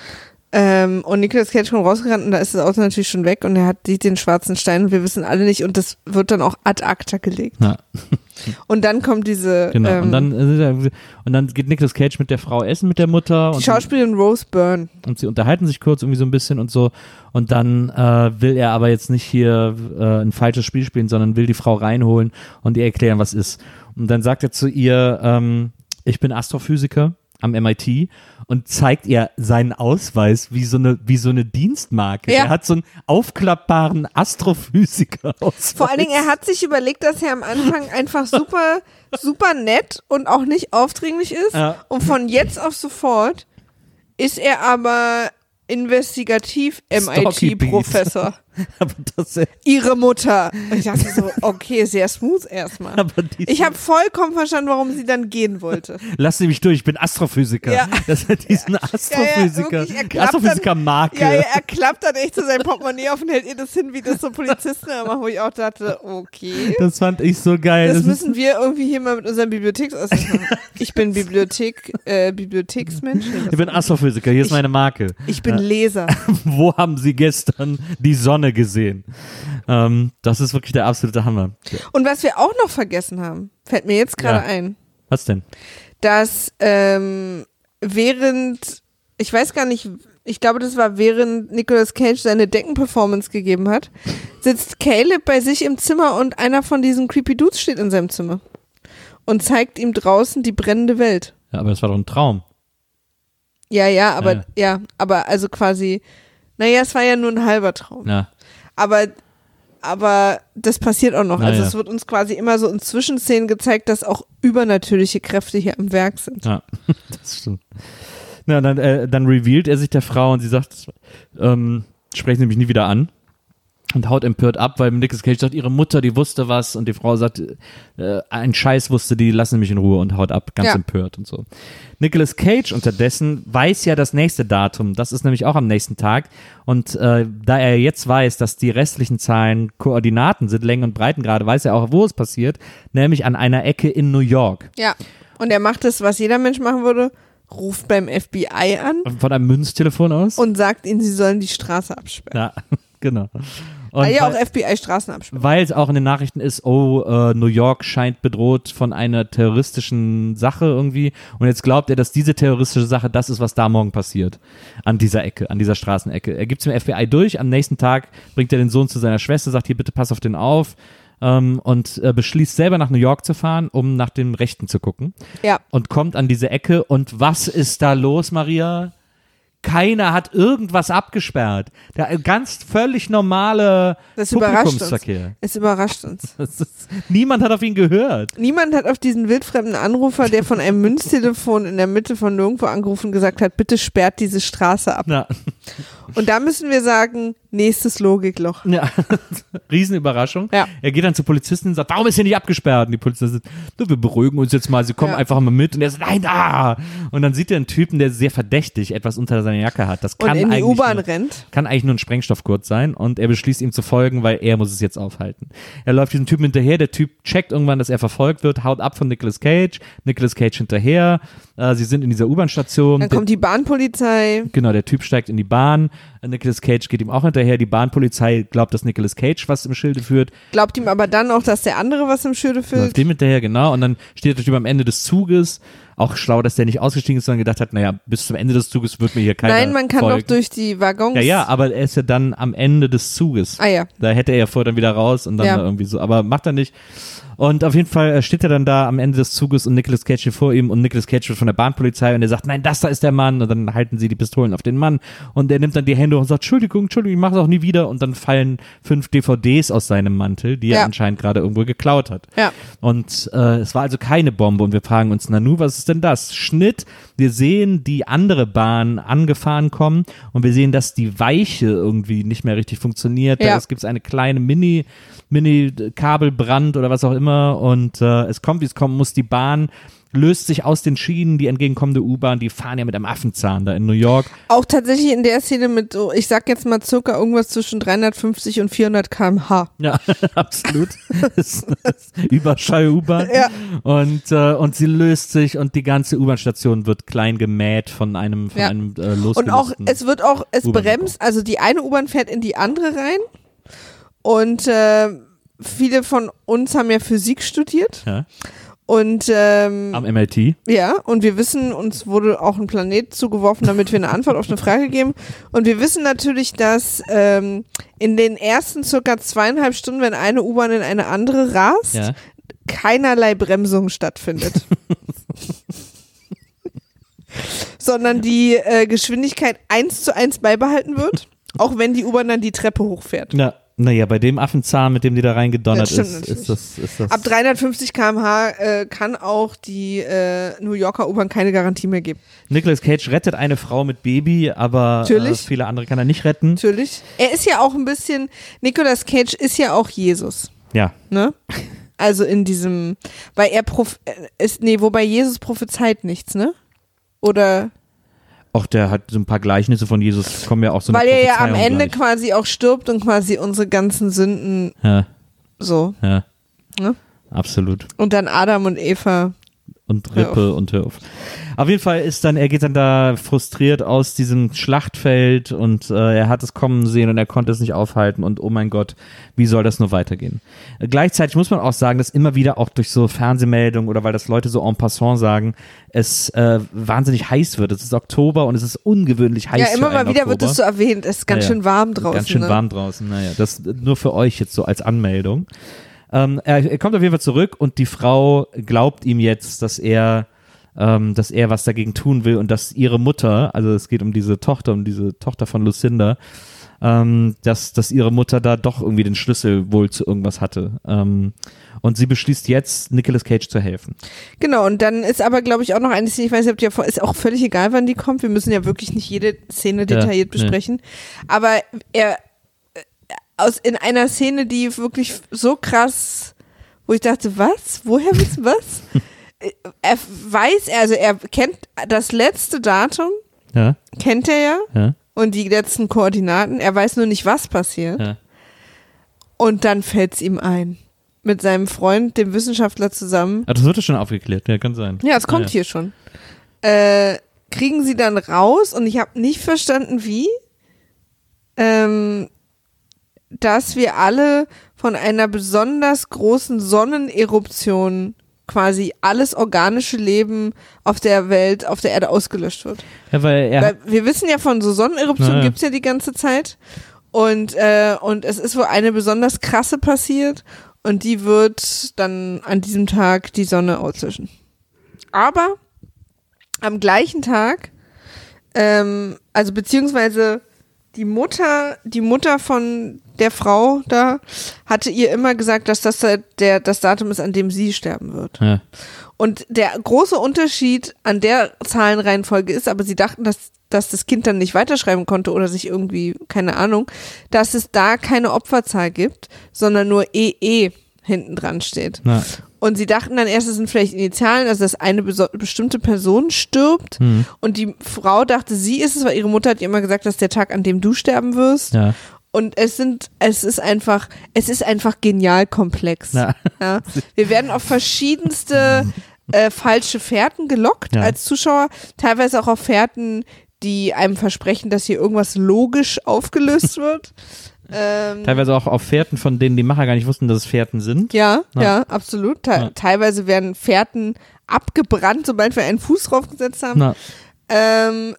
Ähm, und Nicolas Cage kommt rausgerannt und da ist das Auto natürlich schon weg und er hat sieht den schwarzen Stein und wir wissen alle nicht und das wird dann auch ad acta gelegt. Ja, [LAUGHS] Und dann kommt diese genau. ähm, und, dann, äh, und dann geht Nicolas Cage mit der Frau essen, mit der Mutter. die Schauspielerin Rose Byrne. und sie unterhalten sich kurz irgendwie so ein bisschen und so. Und dann äh, will er aber jetzt nicht hier äh, ein falsches Spiel spielen, sondern will die Frau reinholen und ihr erklären, was ist. Und dann sagt er zu ihr, ähm, ich bin Astrophysiker am MIT und zeigt ihr seinen Ausweis wie so eine wie so eine Dienstmarke. Ja. Er hat so einen aufklappbaren Astrophysiker [LAUGHS] Ausweis. Vor allen Dingen, er hat sich überlegt, dass er am Anfang einfach super, super nett und auch nicht aufdringlich ist. Ja. Und von jetzt auf sofort ist er aber investigativ MIT-Professor. [LAUGHS] aber das Ihre Mutter. Und ich dachte so, okay, sehr smooth erstmal. [LAUGHS] aber Ich habe vollkommen verstanden, warum sie dann gehen wollte. Lass sie mich durch, ich bin Astrophysiker. Ja. [LAUGHS] Das hat diesen Astrophysiker, wirklich, er die klappt dann- Astrophysiker-Marke. Ja, ja, er klappt dann echt zu seinem Portemonnaie auf und hält ihr das hin, wie das so Polizisten machen, wo ich auch dachte, okay. Das fand ich so geil. Das Das, müssen wir irgendwie hier mal mit unserem Bibliotheksausweis machen. Ich bin Bibliothek, äh, Bibliotheksmensch. Ist, ich bin Astrophysiker, hier ist Ich- meine Marke. Ich bin Leser. Wo haben Sie gestern die Sonne gesehen? Ähm, das ist wirklich der absolute Hammer. Und was wir auch noch vergessen haben, fällt mir jetzt gerade Ja. ein, Was denn? dass ähm, während, ich weiß gar nicht, ich glaube, das war während Nicolas Cage seine Deckenperformance gegeben hat, sitzt Caleb bei sich im Zimmer und einer von diesen Creepy Dudes steht in seinem Zimmer und zeigt ihm draußen die brennende Welt. Ja, aber das war doch ein Traum. Ja, ja, aber Ja. ja, aber also quasi, naja, es war ja nur ein halber Traum. Ja. Aber, aber das passiert auch noch. Also ja. es wird uns quasi immer so in Zwischenszenen gezeigt, dass auch übernatürliche Kräfte hier am Werk sind. Ja, [LAUGHS] das stimmt. Na, dann, äh, dann revealt er sich der Frau und sie sagt, ähm, sprechen Sie mich nie wieder an. Und haut empört ab, weil Nicolas Cage sagt, ihre Mutter, die wusste was und die Frau sagt, äh, ein Scheiß wusste die, lassen mich in Ruhe und haut ab, ganz Ja. empört und so. Nicolas Cage unterdessen weiß ja das nächste Datum, das ist nämlich auch am nächsten Tag und äh, da er jetzt weiß, dass die restlichen Zahlen Koordinaten sind, Längen und Breitengrade, weiß er auch, wo es passiert, nämlich an einer Ecke in New York. Ja. Und er macht das, was jeder Mensch machen würde, ruft beim FBI an Von einem Münztelefon aus. und sagt ihnen, sie sollen die Straße absperren. Ja, [LAUGHS] genau. Und Weil ja auch weil, FBI Straßen absperren. weil es auch in den Nachrichten ist, oh, äh, New York scheint bedroht von einer terroristischen Sache irgendwie. Und jetzt glaubt er, dass diese terroristische Sache das ist, was da morgen passiert. An dieser Ecke, an dieser Straßenecke. Er gibt es dem FBI durch. Am nächsten Tag bringt er den Sohn zu seiner Schwester, sagt hier, bitte pass auf den auf. Ähm, und äh, beschließt selber nach New York zu fahren, um nach dem Rechten zu gucken. Ja. Und kommt an diese Ecke. Und was ist da los, Maria? Keiner hat irgendwas abgesperrt. Der ganz völlig normale Das überrascht uns. Publikumsverkehr. Es überrascht uns. [LAUGHS] Ist, niemand hat auf ihn gehört. Niemand hat auf diesen wildfremden Anrufer, der von einem [LAUGHS] Münztelefon in der Mitte von nirgendwo angerufen gesagt hat, bitte sperrt diese Straße ab. Ja. Und da müssen wir sagen, nächstes Logikloch. Ja, [LAUGHS] Riesenüberraschung. Ja. Er geht dann zur Polizistin und sagt, warum ist hier nicht abgesperrt? Und die Polizistin sagt, du, wir beruhigen uns jetzt mal, sie kommen Ja. einfach mal mit. Und er sagt, nein, da! Und dann sieht er einen Typen, der sehr verdächtig etwas unter seiner Jacke hat. Das kann Und in die eigentlich nur, rennt. kann eigentlich nur ein Sprengstoffgurt sein. Und er beschließt ihm zu folgen, weil er muss es jetzt aufhalten. Er läuft diesem Typen hinterher, der Typ checkt irgendwann, dass er verfolgt wird, haut ab von Nicolas Cage, Nicolas Cage hinterher, äh, sie sind in dieser U-Bahn-Station. Dann Der- kommt die Bahnpolizei. Genau, der Typ steigt in die Bahn. Nicolas Cage geht ihm auch hinterher. Die Bahnpolizei glaubt, dass Nicolas Cage was im Schilde führt. Glaubt ihm aber dann auch, dass der andere was im Schilde Läuft füllt. dem hinterher, genau. Und dann steht der Typ am Ende des Zuges. Auch schlau, dass der nicht ausgestiegen ist, sondern gedacht hat, naja, bis zum Ende des Zuges wird mir hier keiner Nein, man kann folgen. doch durch die Waggons. Ja, ja, aber er ist ja dann am Ende des Zuges. Ah ja. Da hätte er ja vorher dann wieder raus und dann Ja. da irgendwie so. Aber macht er nicht. Und auf jeden Fall äh, steht er dann da am Ende des Zuges und Nicolas Cage steht vor ihm und Nicolas Cage wird von der Bahnpolizei und er sagt, nein, das da ist der Mann. Und dann halten sie die Pistolen auf den Mann und er nimmt dann die Hände hoch und sagt, Entschuldigung, Entschuldigung, ich mache es auch nie wieder. Und dann fallen fünf DVDs aus seinem Mantel, die er Ja. anscheinend gerade irgendwo geklaut hat. Ja. Und äh, es war also keine Bombe und wir fragen uns, Nanu, was ist denn das? Schnitt, wir sehen die andere Bahn angefahren kommen und wir sehen, dass die Weiche irgendwie nicht mehr richtig funktioniert. Ja. Da gibt es eine kleine Mini, Mini-Kabelbrand oder was auch immer und äh, es kommt, wie es kommen muss, die Bahn löst sich aus den Schienen, die entgegenkommende U-Bahn, die fahren ja mit einem Affenzahn da in New York. Auch tatsächlich in der Szene mit, so, ich sag jetzt mal circa irgendwas zwischen 350 und 400 km/h. Ja, [LAUGHS] absolut. Überschall-U-Bahn. Ja. Und, äh, und sie löst sich und die ganze U-Bahn-Station wird klein gemäht von einem, von Ja. einem äh, Und auch, es wird auch, es bremst, also die eine U-Bahn fährt in die andere rein und äh, viele von uns haben ja Physik studiert ja, und ähm, am MIT. ja, und wir wissen, uns wurde auch ein Planet zugeworfen, damit wir eine Antwort auf eine Frage geben. Und wir wissen natürlich, dass ähm, in den ersten circa zweieinhalb Stunden, wenn eine U-Bahn in eine andere rast, Ja. keinerlei Bremsung stattfindet. [LAUGHS] Sondern die äh, Geschwindigkeit eins zu eins beibehalten wird, auch wenn die U-Bahn dann die Treppe hochfährt. Na, naja, bei dem Affenzahn, mit dem die da reingedonnert stimmt ist, ist das, ist das. Ab 350 km/h äh, kann auch die äh, New Yorker U-Bahn keine Garantie mehr geben. Nicolas Cage rettet eine Frau mit Baby, aber äh, viele andere kann er nicht retten. Natürlich. Er ist ja auch ein bisschen, Nicolas Cage ist ja auch Jesus, Ja, ne? Also in diesem, weil er prof äh, ist, nee, wobei Jesus prophezeit nichts, ne? Oder, auch der hat so ein paar Gleichnisse von Jesus, kommen ja auch so weil er ja am Ende gleich. quasi auch stirbt und quasi unsere ganzen Sünden Ja, so, ja. ne? Absolut. Und dann Adam und Eva. Und Rippe und hör auf. Auf jeden Fall ist dann, er geht dann da frustriert aus diesem Schlachtfeld und äh, er hat es kommen sehen und er konnte es nicht aufhalten und oh mein Gott, wie soll das nur weitergehen? Äh, gleichzeitig muss man auch sagen, dass immer wieder auch durch so Fernsehmeldungen oder weil das Leute so en passant sagen, es äh, wahnsinnig heiß wird. Es ist Oktober und es ist ungewöhnlich heiß. ja, immer mal wieder wird Oktober. es so erwähnt. Es ist ganz ja. schön warm draußen. Ganz schön ne? warm draußen, naja. Das nur für euch jetzt so als Anmeldung. Ähm, er, er kommt auf jeden Fall zurück und die Frau glaubt ihm jetzt, dass er, ähm, dass er was dagegen tun will und dass ihre Mutter, also es geht um diese Tochter, um diese Tochter von Lucinda, ähm, dass, dass ihre Mutter da doch irgendwie den Schlüssel wohl zu irgendwas hatte. Ähm, und sie beschließt jetzt, Nicolas Cage zu helfen. Genau, und dann ist aber, glaube ich, auch noch eine Szene, ich weiß nicht, ob ja vor, ist auch völlig egal, wann die kommt. Wir müssen ja wirklich nicht jede Szene detailliert nee. besprechen. Aber er, aus, in einer Szene, die wirklich so krass, wo ich dachte, was? Woher wissen was? [LAUGHS] Er weiß, also er kennt das letzte Datum, Ja, kennt er ja, ja, und die letzten Koordinaten. Er weiß nur nicht, was passiert. ja. Und dann fällt es ihm ein. Mit seinem Freund, dem Wissenschaftler zusammen. Ah, das wird ja schon aufgeklärt, ja, kann sein. Ja, es kommt Ah, hier schon. Äh, kriegen sie dann raus und ich habe nicht verstanden, wie, ähm, dass wir alle von einer besonders großen Sonneneruption quasi alles organische Leben auf der Welt, auf der Erde ausgelöscht wird. Ja, weil er Weil wir wissen ja von so Sonneneruptionen Ja. gibt's ja die ganze Zeit. Und, äh, und es ist wohl eine besonders krasse passiert und die wird dann an diesem Tag die Sonne auslöschen. Aber am gleichen Tag ähm, also beziehungsweise die Mutter, die Mutter von der Frau da hatte ihr immer gesagt, dass das der, das Datum ist, an dem sie sterben wird. Ja. Und der große Unterschied an der Zahlenreihenfolge ist, aber sie dachten, dass, dass das Kind dann nicht weiterschreiben konnte oder sich irgendwie, keine Ahnung, dass es da keine Opferzahl gibt, sondern nur EE hinten dran steht. Na, Und sie dachten dann erst, es sind vielleicht Initialen, also dass eine bestimmte Person stirbt. hm, Und die Frau dachte, sie ist es, weil ihre Mutter hat ihr immer gesagt, dass der Tag, an dem du sterben wirst. ja. Und es sind, es ist einfach, es ist einfach genial komplex. Ja. Wir werden auf verschiedenste äh, falsche Fährten gelockt Ja. als Zuschauer, teilweise auch auf Fährten, die einem versprechen, dass hier irgendwas logisch aufgelöst [LAUGHS] wird. Ähm, Teilweise auch auf Fährten, von denen die Macher gar nicht wussten, dass es Fährten sind. ja, Ja. ja, absolut. Te Ja. Teilweise werden Fährten abgebrannt, sobald wir einen Fuß draufgesetzt haben. Ähm,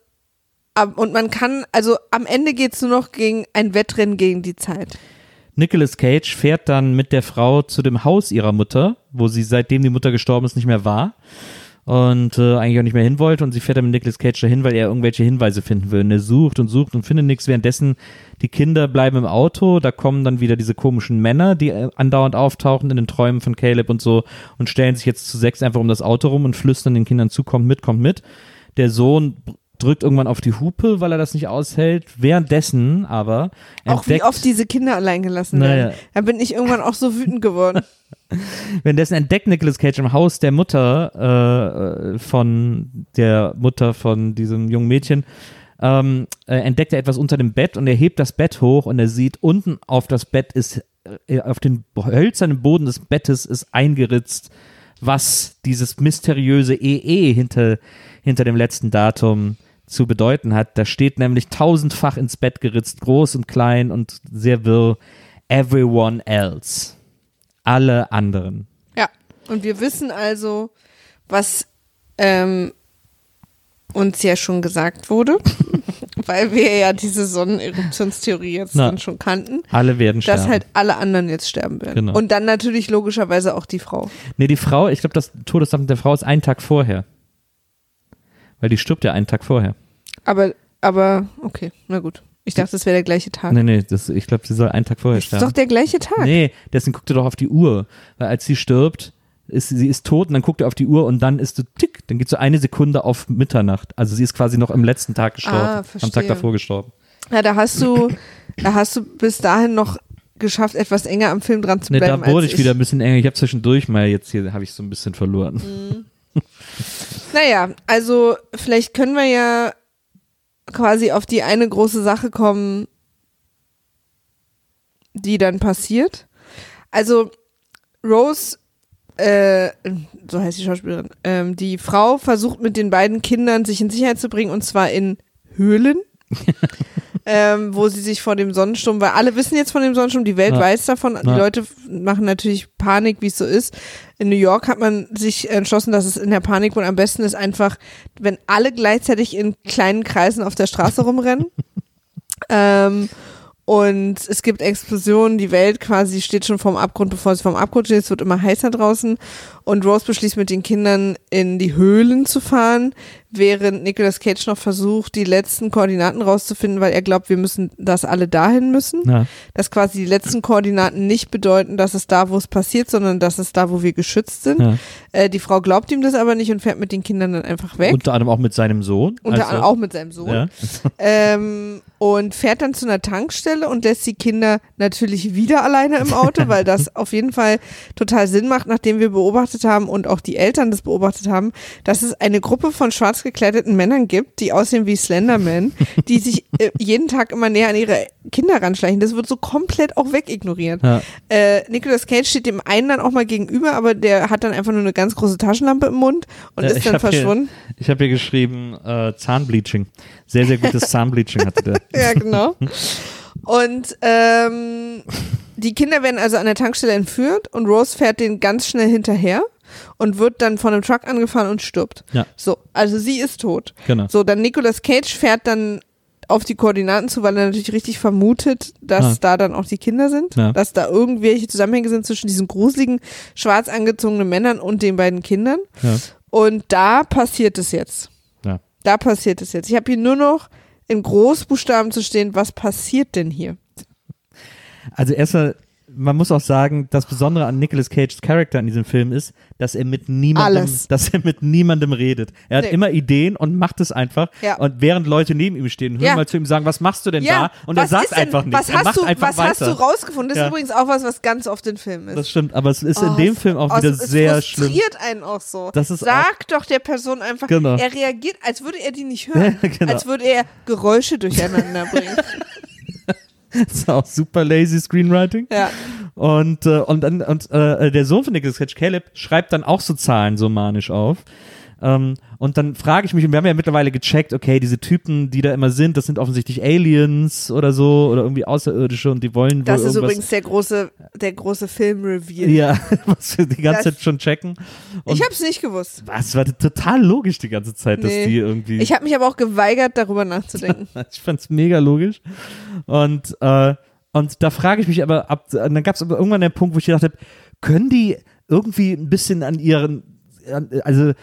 und man kann, also am Ende geht's nur noch gegen ein Wettrennen gegen die Zeit. Nicolas Cage fährt dann mit der Frau zu dem Haus ihrer Mutter, wo sie seitdem die Mutter gestorben ist nicht mehr war und äh, eigentlich auch nicht mehr hin wollte und sie fährt dann mit Nicolas Cage dahin, weil er irgendwelche Hinweise finden will. Und er sucht und sucht und findet nichts. Währenddessen die Kinder bleiben im Auto, da kommen dann wieder diese komischen Männer, die äh, andauernd auftauchen in den Träumen von Caleb und so und stellen sich jetzt zu sechs einfach um das Auto rum und flüstern den Kindern zu, kommt mit, kommt mit. Der Sohn drückt irgendwann auf die Hupe, weil er das nicht aushält. Währenddessen aber Auch wie entdeckt- oft diese Kinder allein gelassen Naja. werden. Da bin ich irgendwann auch so wütend geworden. [LAUGHS] Währenddessen entdeckt Nicolas Cage im Haus der Mutter äh, äh, von der Mutter von diesem jungen Mädchen, ähm, äh, entdeckt er etwas unter dem Bett und er hebt das Bett hoch und er sieht, unten auf das Bett ist, äh, auf den hölzernen Boden des Bettes ist eingeritzt, was dieses mysteriöse EE hinter, hinter dem letzten Datum zu bedeuten hat. Da steht nämlich tausendfach ins Bett geritzt, groß und klein und sehr wirr, everyone else. Alle anderen. Ja. Und wir wissen also, was ähm, uns ja schon gesagt wurde, [LAUGHS] weil wir ja diese Sonneneruptionstheorie jetzt Na. dann schon kannten, Alle werden sterben. dass halt alle anderen jetzt sterben werden. Genau. Und dann natürlich logischerweise auch die Frau. nee, die Frau, ich glaube, das Todesdatum der Frau ist einen Tag vorher. Weil die stirbt ja einen Tag vorher. Aber, aber, okay, na gut. Ich dachte, das wäre der gleiche Tag. Nee, nee, das, ich glaube, sie soll einen Tag vorher das ist doch sterben. der gleiche Tag. Nee, deswegen guckt er doch auf die Uhr. Weil als sie stirbt, ist, sie ist tot und dann guckt er auf die Uhr und dann ist so tick, dann geht so eine Sekunde auf Mitternacht. Also sie ist quasi noch am letzten Tag gestorben. Ah, am Tag verstehe. davor gestorben. Ja, da hast du, da hast du bis dahin noch geschafft, etwas enger am Film dran zu Nee, da bleiben. wurde als ich wieder ein bisschen enger. Ich habe zwischendurch mal, jetzt hier habe ich so ein bisschen verloren. Naja, also vielleicht können wir ja quasi auf die eine große Sache kommen, die dann passiert. Also Rose, äh, so heißt die Schauspielerin, ähm, die Frau versucht mit den beiden Kindern sich in Sicherheit zu bringen und zwar in Höhlen. [LAUGHS] ähm, wo sie sich vor dem Sonnensturm, weil alle wissen jetzt von dem Sonnensturm, die Welt Ja. weiß davon, die Ja. Leute machen natürlich Panik, wie es so ist. In New York hat man sich entschlossen, dass es in der Panik wohl am besten ist, einfach, wenn alle gleichzeitig in kleinen Kreisen auf der Straße rumrennen. [LAUGHS] ähm, und es gibt Explosionen, die Welt quasi steht schon vorm Abgrund, bevor sie vorm Abgrund steht. Es wird immer heißer draußen. Und Rose beschließt mit den Kindern in die Höhlen zu fahren, während Nicolas Cage noch versucht, die letzten Koordinaten rauszufinden, weil er glaubt, wir müssen, dass alle dahin müssen. Ja. Dass quasi die letzten Koordinaten nicht bedeuten, dass es da, wo es passiert, sondern dass es da, wo wir geschützt sind. Ja. Äh, die Frau glaubt ihm das aber nicht und fährt mit den Kindern dann einfach weg. Unter anderem auch mit seinem Sohn. Unter also, anderem auch mit seinem Sohn. Ja. Ähm, und fährt dann zu einer Tankstelle und lässt die Kinder natürlich wieder alleine im Auto, weil das [LAUGHS] auf jeden Fall total Sinn macht, nachdem wir beobachtet haben und auch die Eltern das beobachtet haben, dass es eine Gruppe von schwarz gekleideten Männern gibt, die aussehen wie Slenderman, [LAUGHS] die sich äh, jeden Tag immer näher an ihre Kinder ranschleichen. Das wird so komplett auch wegignoriert. Ja. Äh, Nicolas Cage steht dem einen dann auch mal gegenüber, aber der hat dann einfach nur eine ganz große Taschenlampe im Mund und Ja, ist dann hab hier- verschwunden. Ich habe hier geschrieben, äh, Zahnbleaching. Sehr, sehr gutes [LAUGHS] Zahnbleaching hatte der. Ja, genau. [LAUGHS] Und ähm, die Kinder werden also an der Tankstelle entführt und Rose fährt den ganz schnell hinterher und wird dann von einem Truck angefahren und stirbt. Ja. So, also sie ist tot. Genau. So, dann Nicolas Cage fährt dann auf die Koordinaten zu, weil er natürlich richtig vermutet, dass Ja. da dann auch die Kinder sind, Ja. dass da irgendwelche Zusammenhänge sind zwischen diesen gruseligen, schwarz angezogenen Männern und den beiden Kindern. Ja. Und da passiert es jetzt. Da passiert es jetzt. Ich habe hier nur noch in Großbuchstaben zu stehen, was passiert denn hier? Also erstmal, man muss auch sagen, das Besondere an Nicolas Cages Charakter in diesem Film ist, dass er mit niemandem, Alles. [LAUGHS] dass er mit niemandem redet. Er hat Nee. immer Ideen und macht es einfach. Ja. Und während Leute neben ihm stehen, hören Ja. mal zu ihm sagen, was machst du denn da? Und er was sagt ist denn, einfach nichts. Was er hast macht du, was hast du rausgefunden? Das Ja. ist übrigens auch was, was ganz oft in Filmen ist. das stimmt, aber es ist Oh, in dem Film auch oh, wieder es- es sehr schlimm. frustriert einen auch so. Das ist Sag doch der Person einfach, Genau. er reagiert, als würde er die nicht hören. Ja, [LAUGHS] genau. Als würde er Geräusche durcheinander bringen. [LAUGHS] Das [LAUGHS] ist auch super lazy Screenwriting. ja. Und, äh, und, dann, und äh, der Sohn von Nicolas Cage, Caleb, schreibt dann auch so Zahlen so manisch auf. Ähm, und dann frage ich mich, und wir haben ja mittlerweile gecheckt, okay, diese Typen, die da immer sind, das sind offensichtlich Aliens oder so oder irgendwie Außerirdische und die wollen Das ist übrigens der große, der große Film-Reveal. ja, [LAUGHS] was wir die ganze Das- Zeit schon checken. Und Ich hab's nicht gewusst. was war total logisch die ganze Zeit, dass Nee. die irgendwie. Ich habe mich aber auch geweigert, darüber nachzudenken. [LAUGHS] Ich fand's mega logisch. Und, äh, und da frage ich mich aber, ab, dann gab es aber irgendwann den Punkt, wo ich gedacht habe, können die irgendwie ein bisschen an ihren, also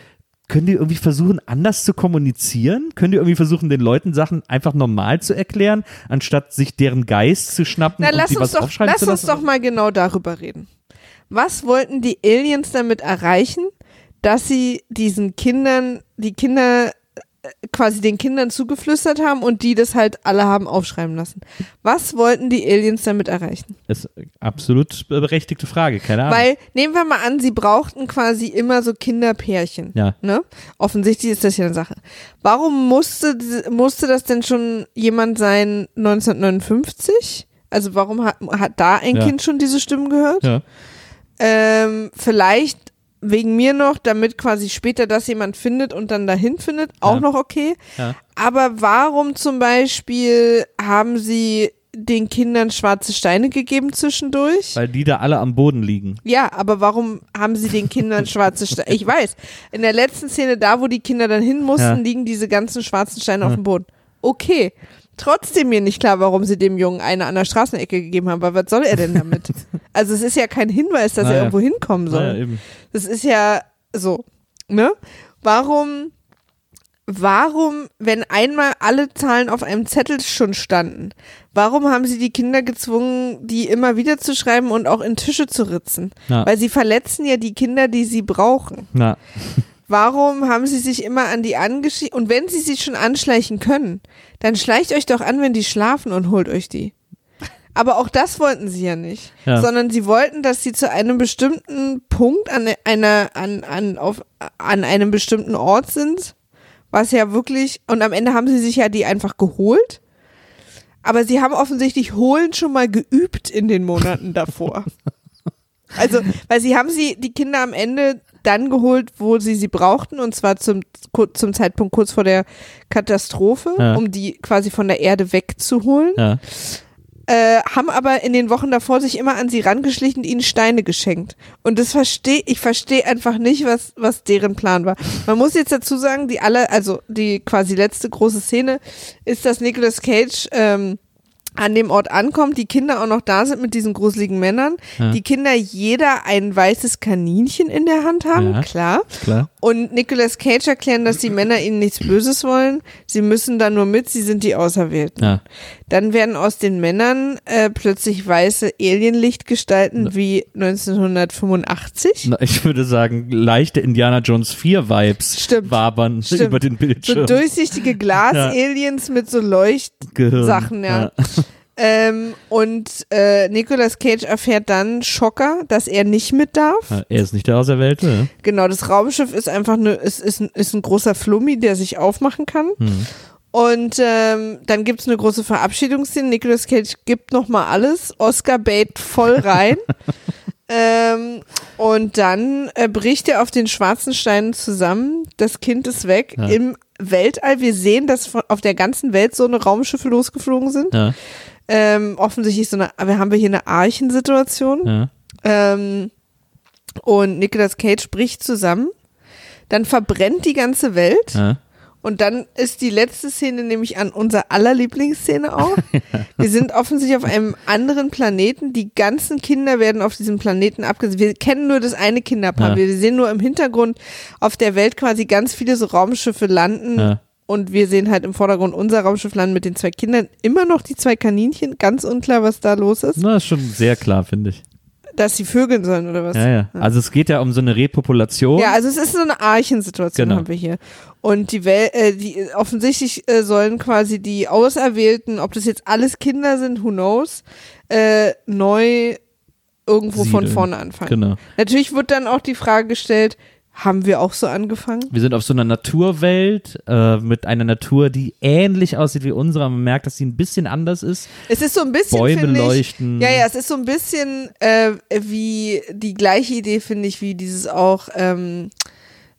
können die irgendwie versuchen, anders zu kommunizieren? Können die irgendwie versuchen, den Leuten Sachen einfach normal zu erklären, anstatt sich deren Geist zu schnappen Na, und lass die uns, was doch, aufschreiben lass zu uns lassen? doch mal genau darüber reden. Was wollten die Aliens damit erreichen, dass sie diesen Kindern, die Kinder quasi den Kindern zugeflüstert haben und die das halt alle haben aufschreiben lassen? Was wollten die Aliens damit erreichen? Das ist eine absolut berechtigte Frage, keine Ahnung. Weil, nehmen wir mal an, sie brauchten quasi immer so Kinderpärchen. ja. Ne? Offensichtlich ist das ja eine Sache. Warum musste, musste das denn schon jemand sein 1959? Also warum hat, hat da ein Ja. Kind schon diese Stimmen gehört? ja. Ähm, vielleicht wegen mir noch, damit quasi später das jemand findet und dann dahin findet, auch Ja. noch okay. Ja. Aber warum zum Beispiel haben sie den Kindern schwarze Steine gegeben zwischendurch? Weil die da alle am Boden liegen. Ja, aber warum haben sie den Kindern [LAUGHS] schwarze Steine? Ich weiß, in der letzten Szene, da wo die Kinder dann hin mussten, Ja. liegen diese ganzen schwarzen Steine auf dem Boden. Okay. Trotzdem mir nicht klar, warum sie dem Jungen eine an der Straßenecke gegeben haben, weil was soll er denn damit? [LAUGHS] also es ist ja kein Hinweis, dass er Naja. irgendwo hinkommen soll. Naja. Das ist ja so, ne? Warum, warum, wenn einmal alle Zahlen auf einem Zettel schon standen, warum haben sie die Kinder gezwungen, die immer wieder zu schreiben und auch in Tische zu ritzen? Ja. Weil sie verletzen ja die Kinder, die sie brauchen. Na, Warum haben sie sich immer an die angeschlichen? Und wenn sie sich schon anschleichen können, dann schleicht euch doch an, wenn die schlafen und holt euch die. Aber auch das wollten sie ja nicht, Ja. sondern sie wollten, dass sie zu einem bestimmten Punkt an einer an an auf an einem bestimmten Ort sind, was ja wirklich und am Ende haben sie sich ja die einfach geholt. Aber sie haben offensichtlich holen schon mal geübt in den Monaten davor. [LAUGHS] Also, weil sie haben sie die Kinder am Ende dann geholt, wo sie sie brauchten, und zwar zum, zum Zeitpunkt kurz vor der Katastrophe, Ja. um die quasi von der Erde wegzuholen. ja. Äh, haben aber in den Wochen davor sich immer an sie rangeschlichen und ihnen Steine geschenkt. Und das verstehe, ich verstehe einfach nicht, was, was deren Plan war. Man muss jetzt dazu sagen, die alle, also die quasi letzte große Szene ist, dass Nicolas Cage ähm, an dem Ort ankommt, die Kinder auch noch da sind mit diesen gruseligen Männern, Ja. die Kinder jeder ein weißes Kaninchen in der Hand haben, Ja. klar. Klar. Und Nicolas Cage erklären, dass die Männer ihnen nichts Böses wollen. Sie müssen da nur mit, sie sind die Auserwählten. Ja. Dann werden aus den Männern äh, plötzlich weiße Alienlichtgestalten wie 1985. Na, ich würde sagen, leichte Indiana Jones 4 Vibes Stimmt. wabern [LAUGHS] Stimmt. über den So Bildschirm. durchsichtige [LAUGHS] Glas-Aliens mit so Leuchtsachen, ja. Ähm, und äh, Nicolas Cage erfährt dann Schocker, dass er nicht mit darf. Ja, Er ist nicht der Auserwählte. ne? Genau, das Raumschiff ist einfach eine, ist, ist, ein- ist ein großer Flummi, der sich aufmachen kann. Hm. Und ähm, dann gibt's eine große Verabschiedungsszene. Nicolas Cage gibt nochmal alles. Oscar bait voll rein. [LAUGHS] ähm, und dann äh, bricht er auf den schwarzen Steinen zusammen. Das Kind ist weg Ja. im Weltall. Wir sehen, dass von, auf der ganzen Welt so eine Raumschiffe losgeflogen sind. Ja, Ähm, offensichtlich so eine, wir haben wir hier eine Archensituation. ja. Ähm, und Nicolas Cage bricht zusammen. Dann verbrennt die ganze Welt. ja. Und dann ist die letzte Szene nämlich an unser aller Lieblingsszene auch. [LAUGHS] Wir sind offensichtlich auf einem anderen Planeten. Die ganzen Kinder werden auf diesem Planeten abgesetzt. Wir kennen nur das eine Kinderpaar. Ja. Wir sehen nur im Hintergrund auf der Welt quasi ganz viele so Raumschiffe landen. Ja. Und wir sehen halt im Vordergrund unser Raumschiff landen mit den zwei Kindern. Immer noch die zwei Kaninchen. Ganz unklar, was da los ist. Na, ist schon sehr klar, finde ich. Dass sie vögeln sollen oder was? Ja, ja. Also es geht ja um so eine Repopulation. Ja, also es ist so eine Archensituation Genau. haben wir hier. Und die Welt, äh, die offensichtlich äh, sollen quasi die Auserwählten, ob das jetzt alles Kinder sind, who knows, äh, neu irgendwo von Siedeln. vorne anfangen. Genau. Natürlich wird dann auch die Frage gestellt, haben wir auch so angefangen? Wir sind auf so einer Naturwelt äh, mit einer Natur, die ähnlich aussieht wie unsere. Man merkt, dass sie ein bisschen anders ist. Es ist so ein bisschen, Bäume ich, leuchten. Ja, ja, es ist so ein bisschen äh, wie die gleiche Idee, finde ich, wie dieses auch, ähm,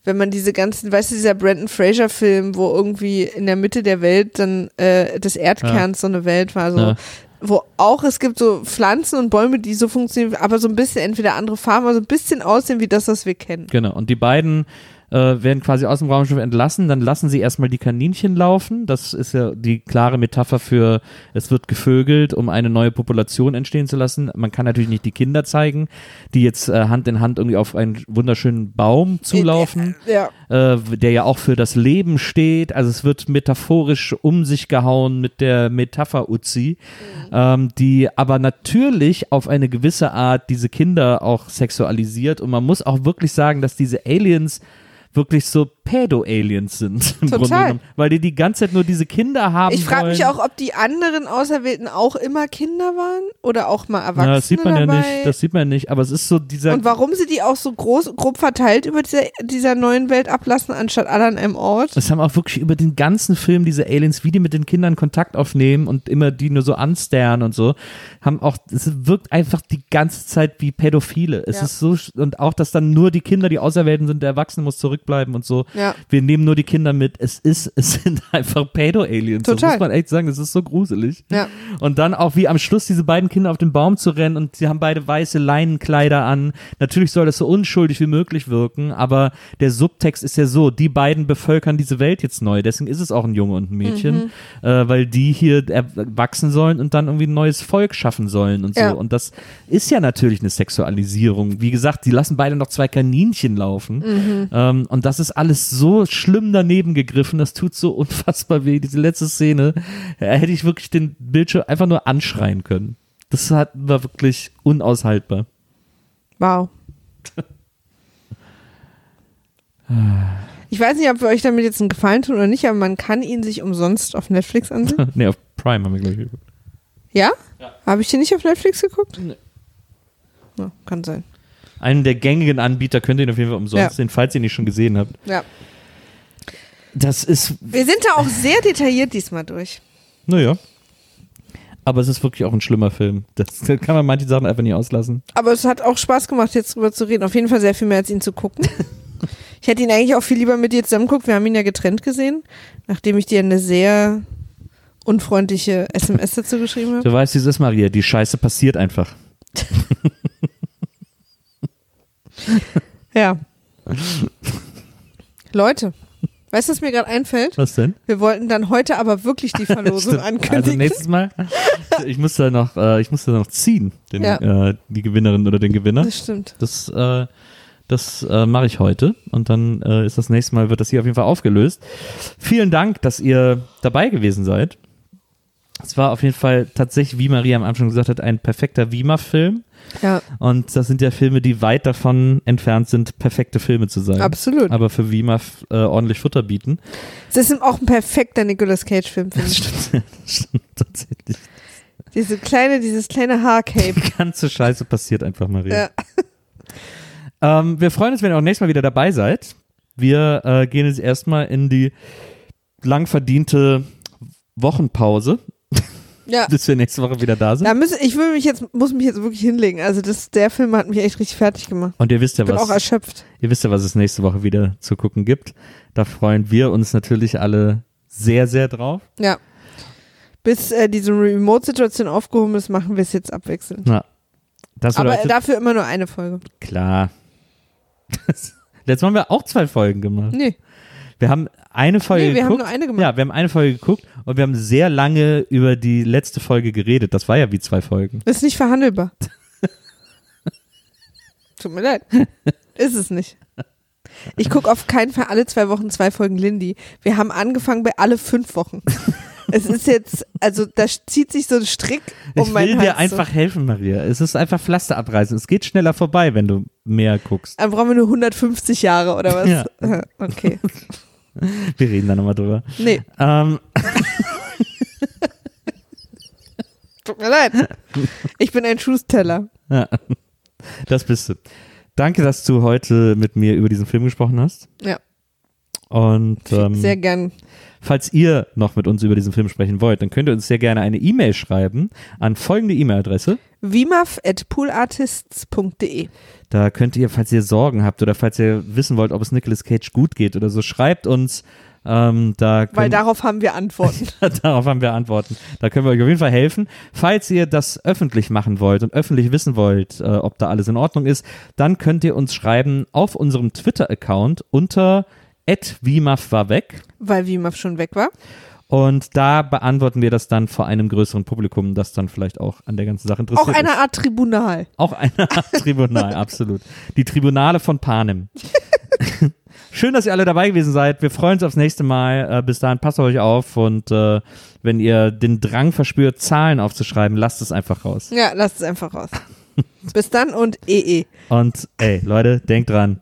wenn man diese ganzen, weißt du, dieser Brandon Fraser-Film, wo irgendwie in der Mitte der Welt dann äh, des Erdkerns so eine Welt war, so. Ja. Wo auch es gibt so Pflanzen und Bäume, die so funktionieren, aber so ein bisschen entweder andere Farben, aber so ein bisschen aussehen wie das, was wir kennen. Genau. Und die beiden äh, werden quasi aus dem Raumschiff entlassen. Dann lassen sie erstmal die Kaninchen laufen. Das ist ja die klare Metapher für, es wird gevögelt, um eine neue Population entstehen zu lassen. Man kann natürlich nicht die Kinder zeigen, die jetzt äh, Hand in Hand irgendwie auf einen wunderschönen Baum zulaufen. Ja. äh, der ja auch für das Leben steht. Also es wird metaphorisch um sich gehauen mit der Metapher Uzi, ähm, die aber natürlich auf eine gewisse Art diese Kinder auch sexualisiert. Und man muss auch wirklich sagen, dass diese Aliens wirklich so Pädo-Aliens sind. Im Total. Grunde genommen, weil die die ganze Zeit nur diese Kinder haben Ich frage mich auch, ob die anderen Auserwählten auch immer Kinder waren oder auch mal Erwachsene ja, das sieht man dabei. ja nicht, das sieht man nicht, aber es ist so dieser Und warum sie die auch so groß, grob verteilt über dieser, dieser neuen Welt ablassen, anstatt alle an einem Ort? Es haben auch wirklich über den ganzen Film diese Aliens, wie die mit den Kindern Kontakt aufnehmen und immer die nur so anstern und so, haben auch, es wirkt einfach die ganze Zeit wie Pädophile. Es Ja. ist so, und auch, dass dann nur die Kinder die Auserwählten sind, der Erwachsene muss zurückbleiben und so. Ja. Wir nehmen nur die Kinder mit. Es ist, [LAUGHS] es sind einfach Pädo-Aliens. Das Total. muss man echt sagen, das ist so gruselig. Ja. Und dann auch wie am Schluss diese beiden Kinder auf den Baum zu rennen und sie haben beide weiße Leinenkleider an. Natürlich soll das so unschuldig wie möglich wirken, aber der Subtext ist ja so, die beiden bevölkern diese Welt jetzt neu. Deswegen ist es auch ein Junge und ein Mädchen, Mhm. äh, weil die hier wachsen sollen und dann irgendwie ein neues Volk schaffen sollen und so. Ja. Und das ist ja natürlich eine Sexualisierung. Wie gesagt, die lassen beide noch zwei Kaninchen laufen. Mhm. Ähm, und das ist alles so schlimm daneben gegriffen. Das tut so [LAUGHS] unfassbar weh. Diese letzte Szene, da hätte ich wirklich den Bildschirm einfach nur anschreien können. Das hat, war wirklich unaushaltbar. Wow. [LAUGHS] Ich weiß nicht, ob wir euch damit jetzt einen Gefallen tun oder nicht, aber man kann ihn sich umsonst auf Netflix ansehen. [LAUGHS] nee, auf Prime haben wir, glaube ich, geguckt. Ja? Habe ich den nicht auf Netflix geguckt? Nee. Ja, kann sein. Einen der gängigen Anbieter könnt ihr ihn auf jeden Fall umsonst Ja. sehen, falls ihr ihn nicht schon gesehen habt. Ja. Das ist, Wir sind da auch sehr detailliert diesmal durch. naja. Aber es ist wirklich auch ein schlimmer Film. Das, da kann man manche Sachen einfach nicht auslassen. Aber es hat auch Spaß gemacht, jetzt drüber zu reden. Auf jeden Fall sehr viel mehr, als ihn zu gucken. [LAUGHS] ich hätte ihn eigentlich auch viel lieber mit dir zusammen geguckt. Wir haben ihn ja getrennt gesehen, nachdem ich dir eine sehr unfreundliche SMS dazu geschrieben habe. Du weißt, wie es ist, Maria. Die Scheiße passiert einfach. [LAUGHS] [LAUGHS] Ja. Leute, weißt du, was mir gerade einfällt? Was denn? Wir wollten dann heute aber wirklich die [LAUGHS] Verlosung Stimmt. ankündigen. Also nächstes Mal, ich muss da noch, äh, ich muss da noch ziehen, den, Ja. äh, die Gewinnerin oder den Gewinner. das stimmt. Das, äh, das äh, mache ich heute und dann äh, ist das nächste Mal, wird das hier auf jeden Fall aufgelöst. Vielen Dank, dass ihr dabei gewesen seid. Es war auf jeden Fall tatsächlich, wie Maria am Anfang gesagt hat, ein perfekter Wiemer-Film. Ja, Und das sind ja Filme, die weit davon entfernt sind, perfekte Filme zu sein. absolut. Aber für f- äh, ordentlich Futter bieten. Es ist auch ein perfekter Nicolas Cage-Film, finde ich. stimmt, [LAUGHS] stimmt tatsächlich. Diese kleine, dieses kleine Haarcape. Die ganze Scheiße passiert einfach, Maria. Ja. [LAUGHS] Ähm, wir freuen uns, wenn ihr auch nächstes Mal wieder dabei seid. Wir äh, gehen jetzt erstmal in die lang verdiente Wochenpause, ja. bis wir nächste Woche wieder da sind. Da müssen, ich will mich jetzt, muss mich jetzt wirklich hinlegen. Also das, der Film hat mich echt richtig fertig gemacht. Und ihr wisst ja, Ich bin auch was, erschöpft. ihr wisst ja, was es nächste Woche wieder zu gucken gibt. Da freuen wir uns natürlich alle sehr, sehr drauf. Ja. Bis äh, diese Remote-Situation aufgehoben ist, machen wir es jetzt abwechselnd. Ja. Das Aber dafür immer nur eine Folge. klar. [LAUGHS] Letztes Mal haben wir auch zwei Folgen gemacht. Nee. Wir haben eine Folge Nee, wir haben geguckt. nur eine gemacht. Ja, wir haben eine Folge geguckt und wir haben sehr lange über die letzte Folge geredet. Das war ja wie zwei Folgen. Ist nicht verhandelbar. [LAUGHS] Tut mir leid. Ist es nicht. Ich gucke auf keinen Fall alle zwei Wochen zwei Folgen Lindy. Wir haben angefangen bei alle fünf Wochen. [LAUGHS] es ist jetzt, also da zieht sich so ein Strick um ich meinen will Hals. dir einfach helfen, Maria. Es ist einfach Pflaster abreißen. Es geht schneller vorbei, wenn du mehr guckst. Dann brauchen wir nur 150 Jahre oder was? Ja. [LAUGHS] Okay. [LAUGHS] Wir reden da nochmal drüber. Nee, Ähm, [LAUGHS] tut mir leid. Ich bin ein Truth-Teller. [LAUGHS] ja, das bist du. Danke, dass du heute mit mir über diesen Film gesprochen hast. Ja. Und ähm, Sehr gern. falls ihr noch mit uns über diesen Film sprechen wollt, dann könnt ihr uns sehr gerne eine E-Mail schreiben an folgende E-Mail-Adresse. wimaf.poolartists.de Da könnt ihr, falls ihr Sorgen habt oder falls ihr wissen wollt, ob es Nicolas Cage gut geht oder so, schreibt uns. Ähm, da Weil können, darauf haben wir Antworten. [LAUGHS] darauf haben wir Antworten. Da können wir euch auf jeden Fall helfen. Falls ihr das öffentlich machen wollt und öffentlich wissen wollt, äh, ob da alles in Ordnung ist, dann könnt ihr uns schreiben auf unserem Twitter-Account unter @wimaf war weg. weil Wimaf schon weg war. Und da beantworten wir das dann vor einem größeren Publikum, das dann vielleicht auch an der ganzen Sache interessiert Auch eine ist. Art Tribunal. Auch eine Art [LAUGHS] Tribunal, absolut. Die Tribunale von Panem. [LAUGHS] Schön, dass ihr alle dabei gewesen seid. Wir freuen uns aufs nächste Mal. Äh, bis dahin passt auf euch auf und äh, wenn ihr den Drang verspürt, Zahlen aufzuschreiben, lasst es einfach raus. Ja, lasst es einfach raus. [LAUGHS] Bis dann und EE. Und ey, Leute, denkt dran,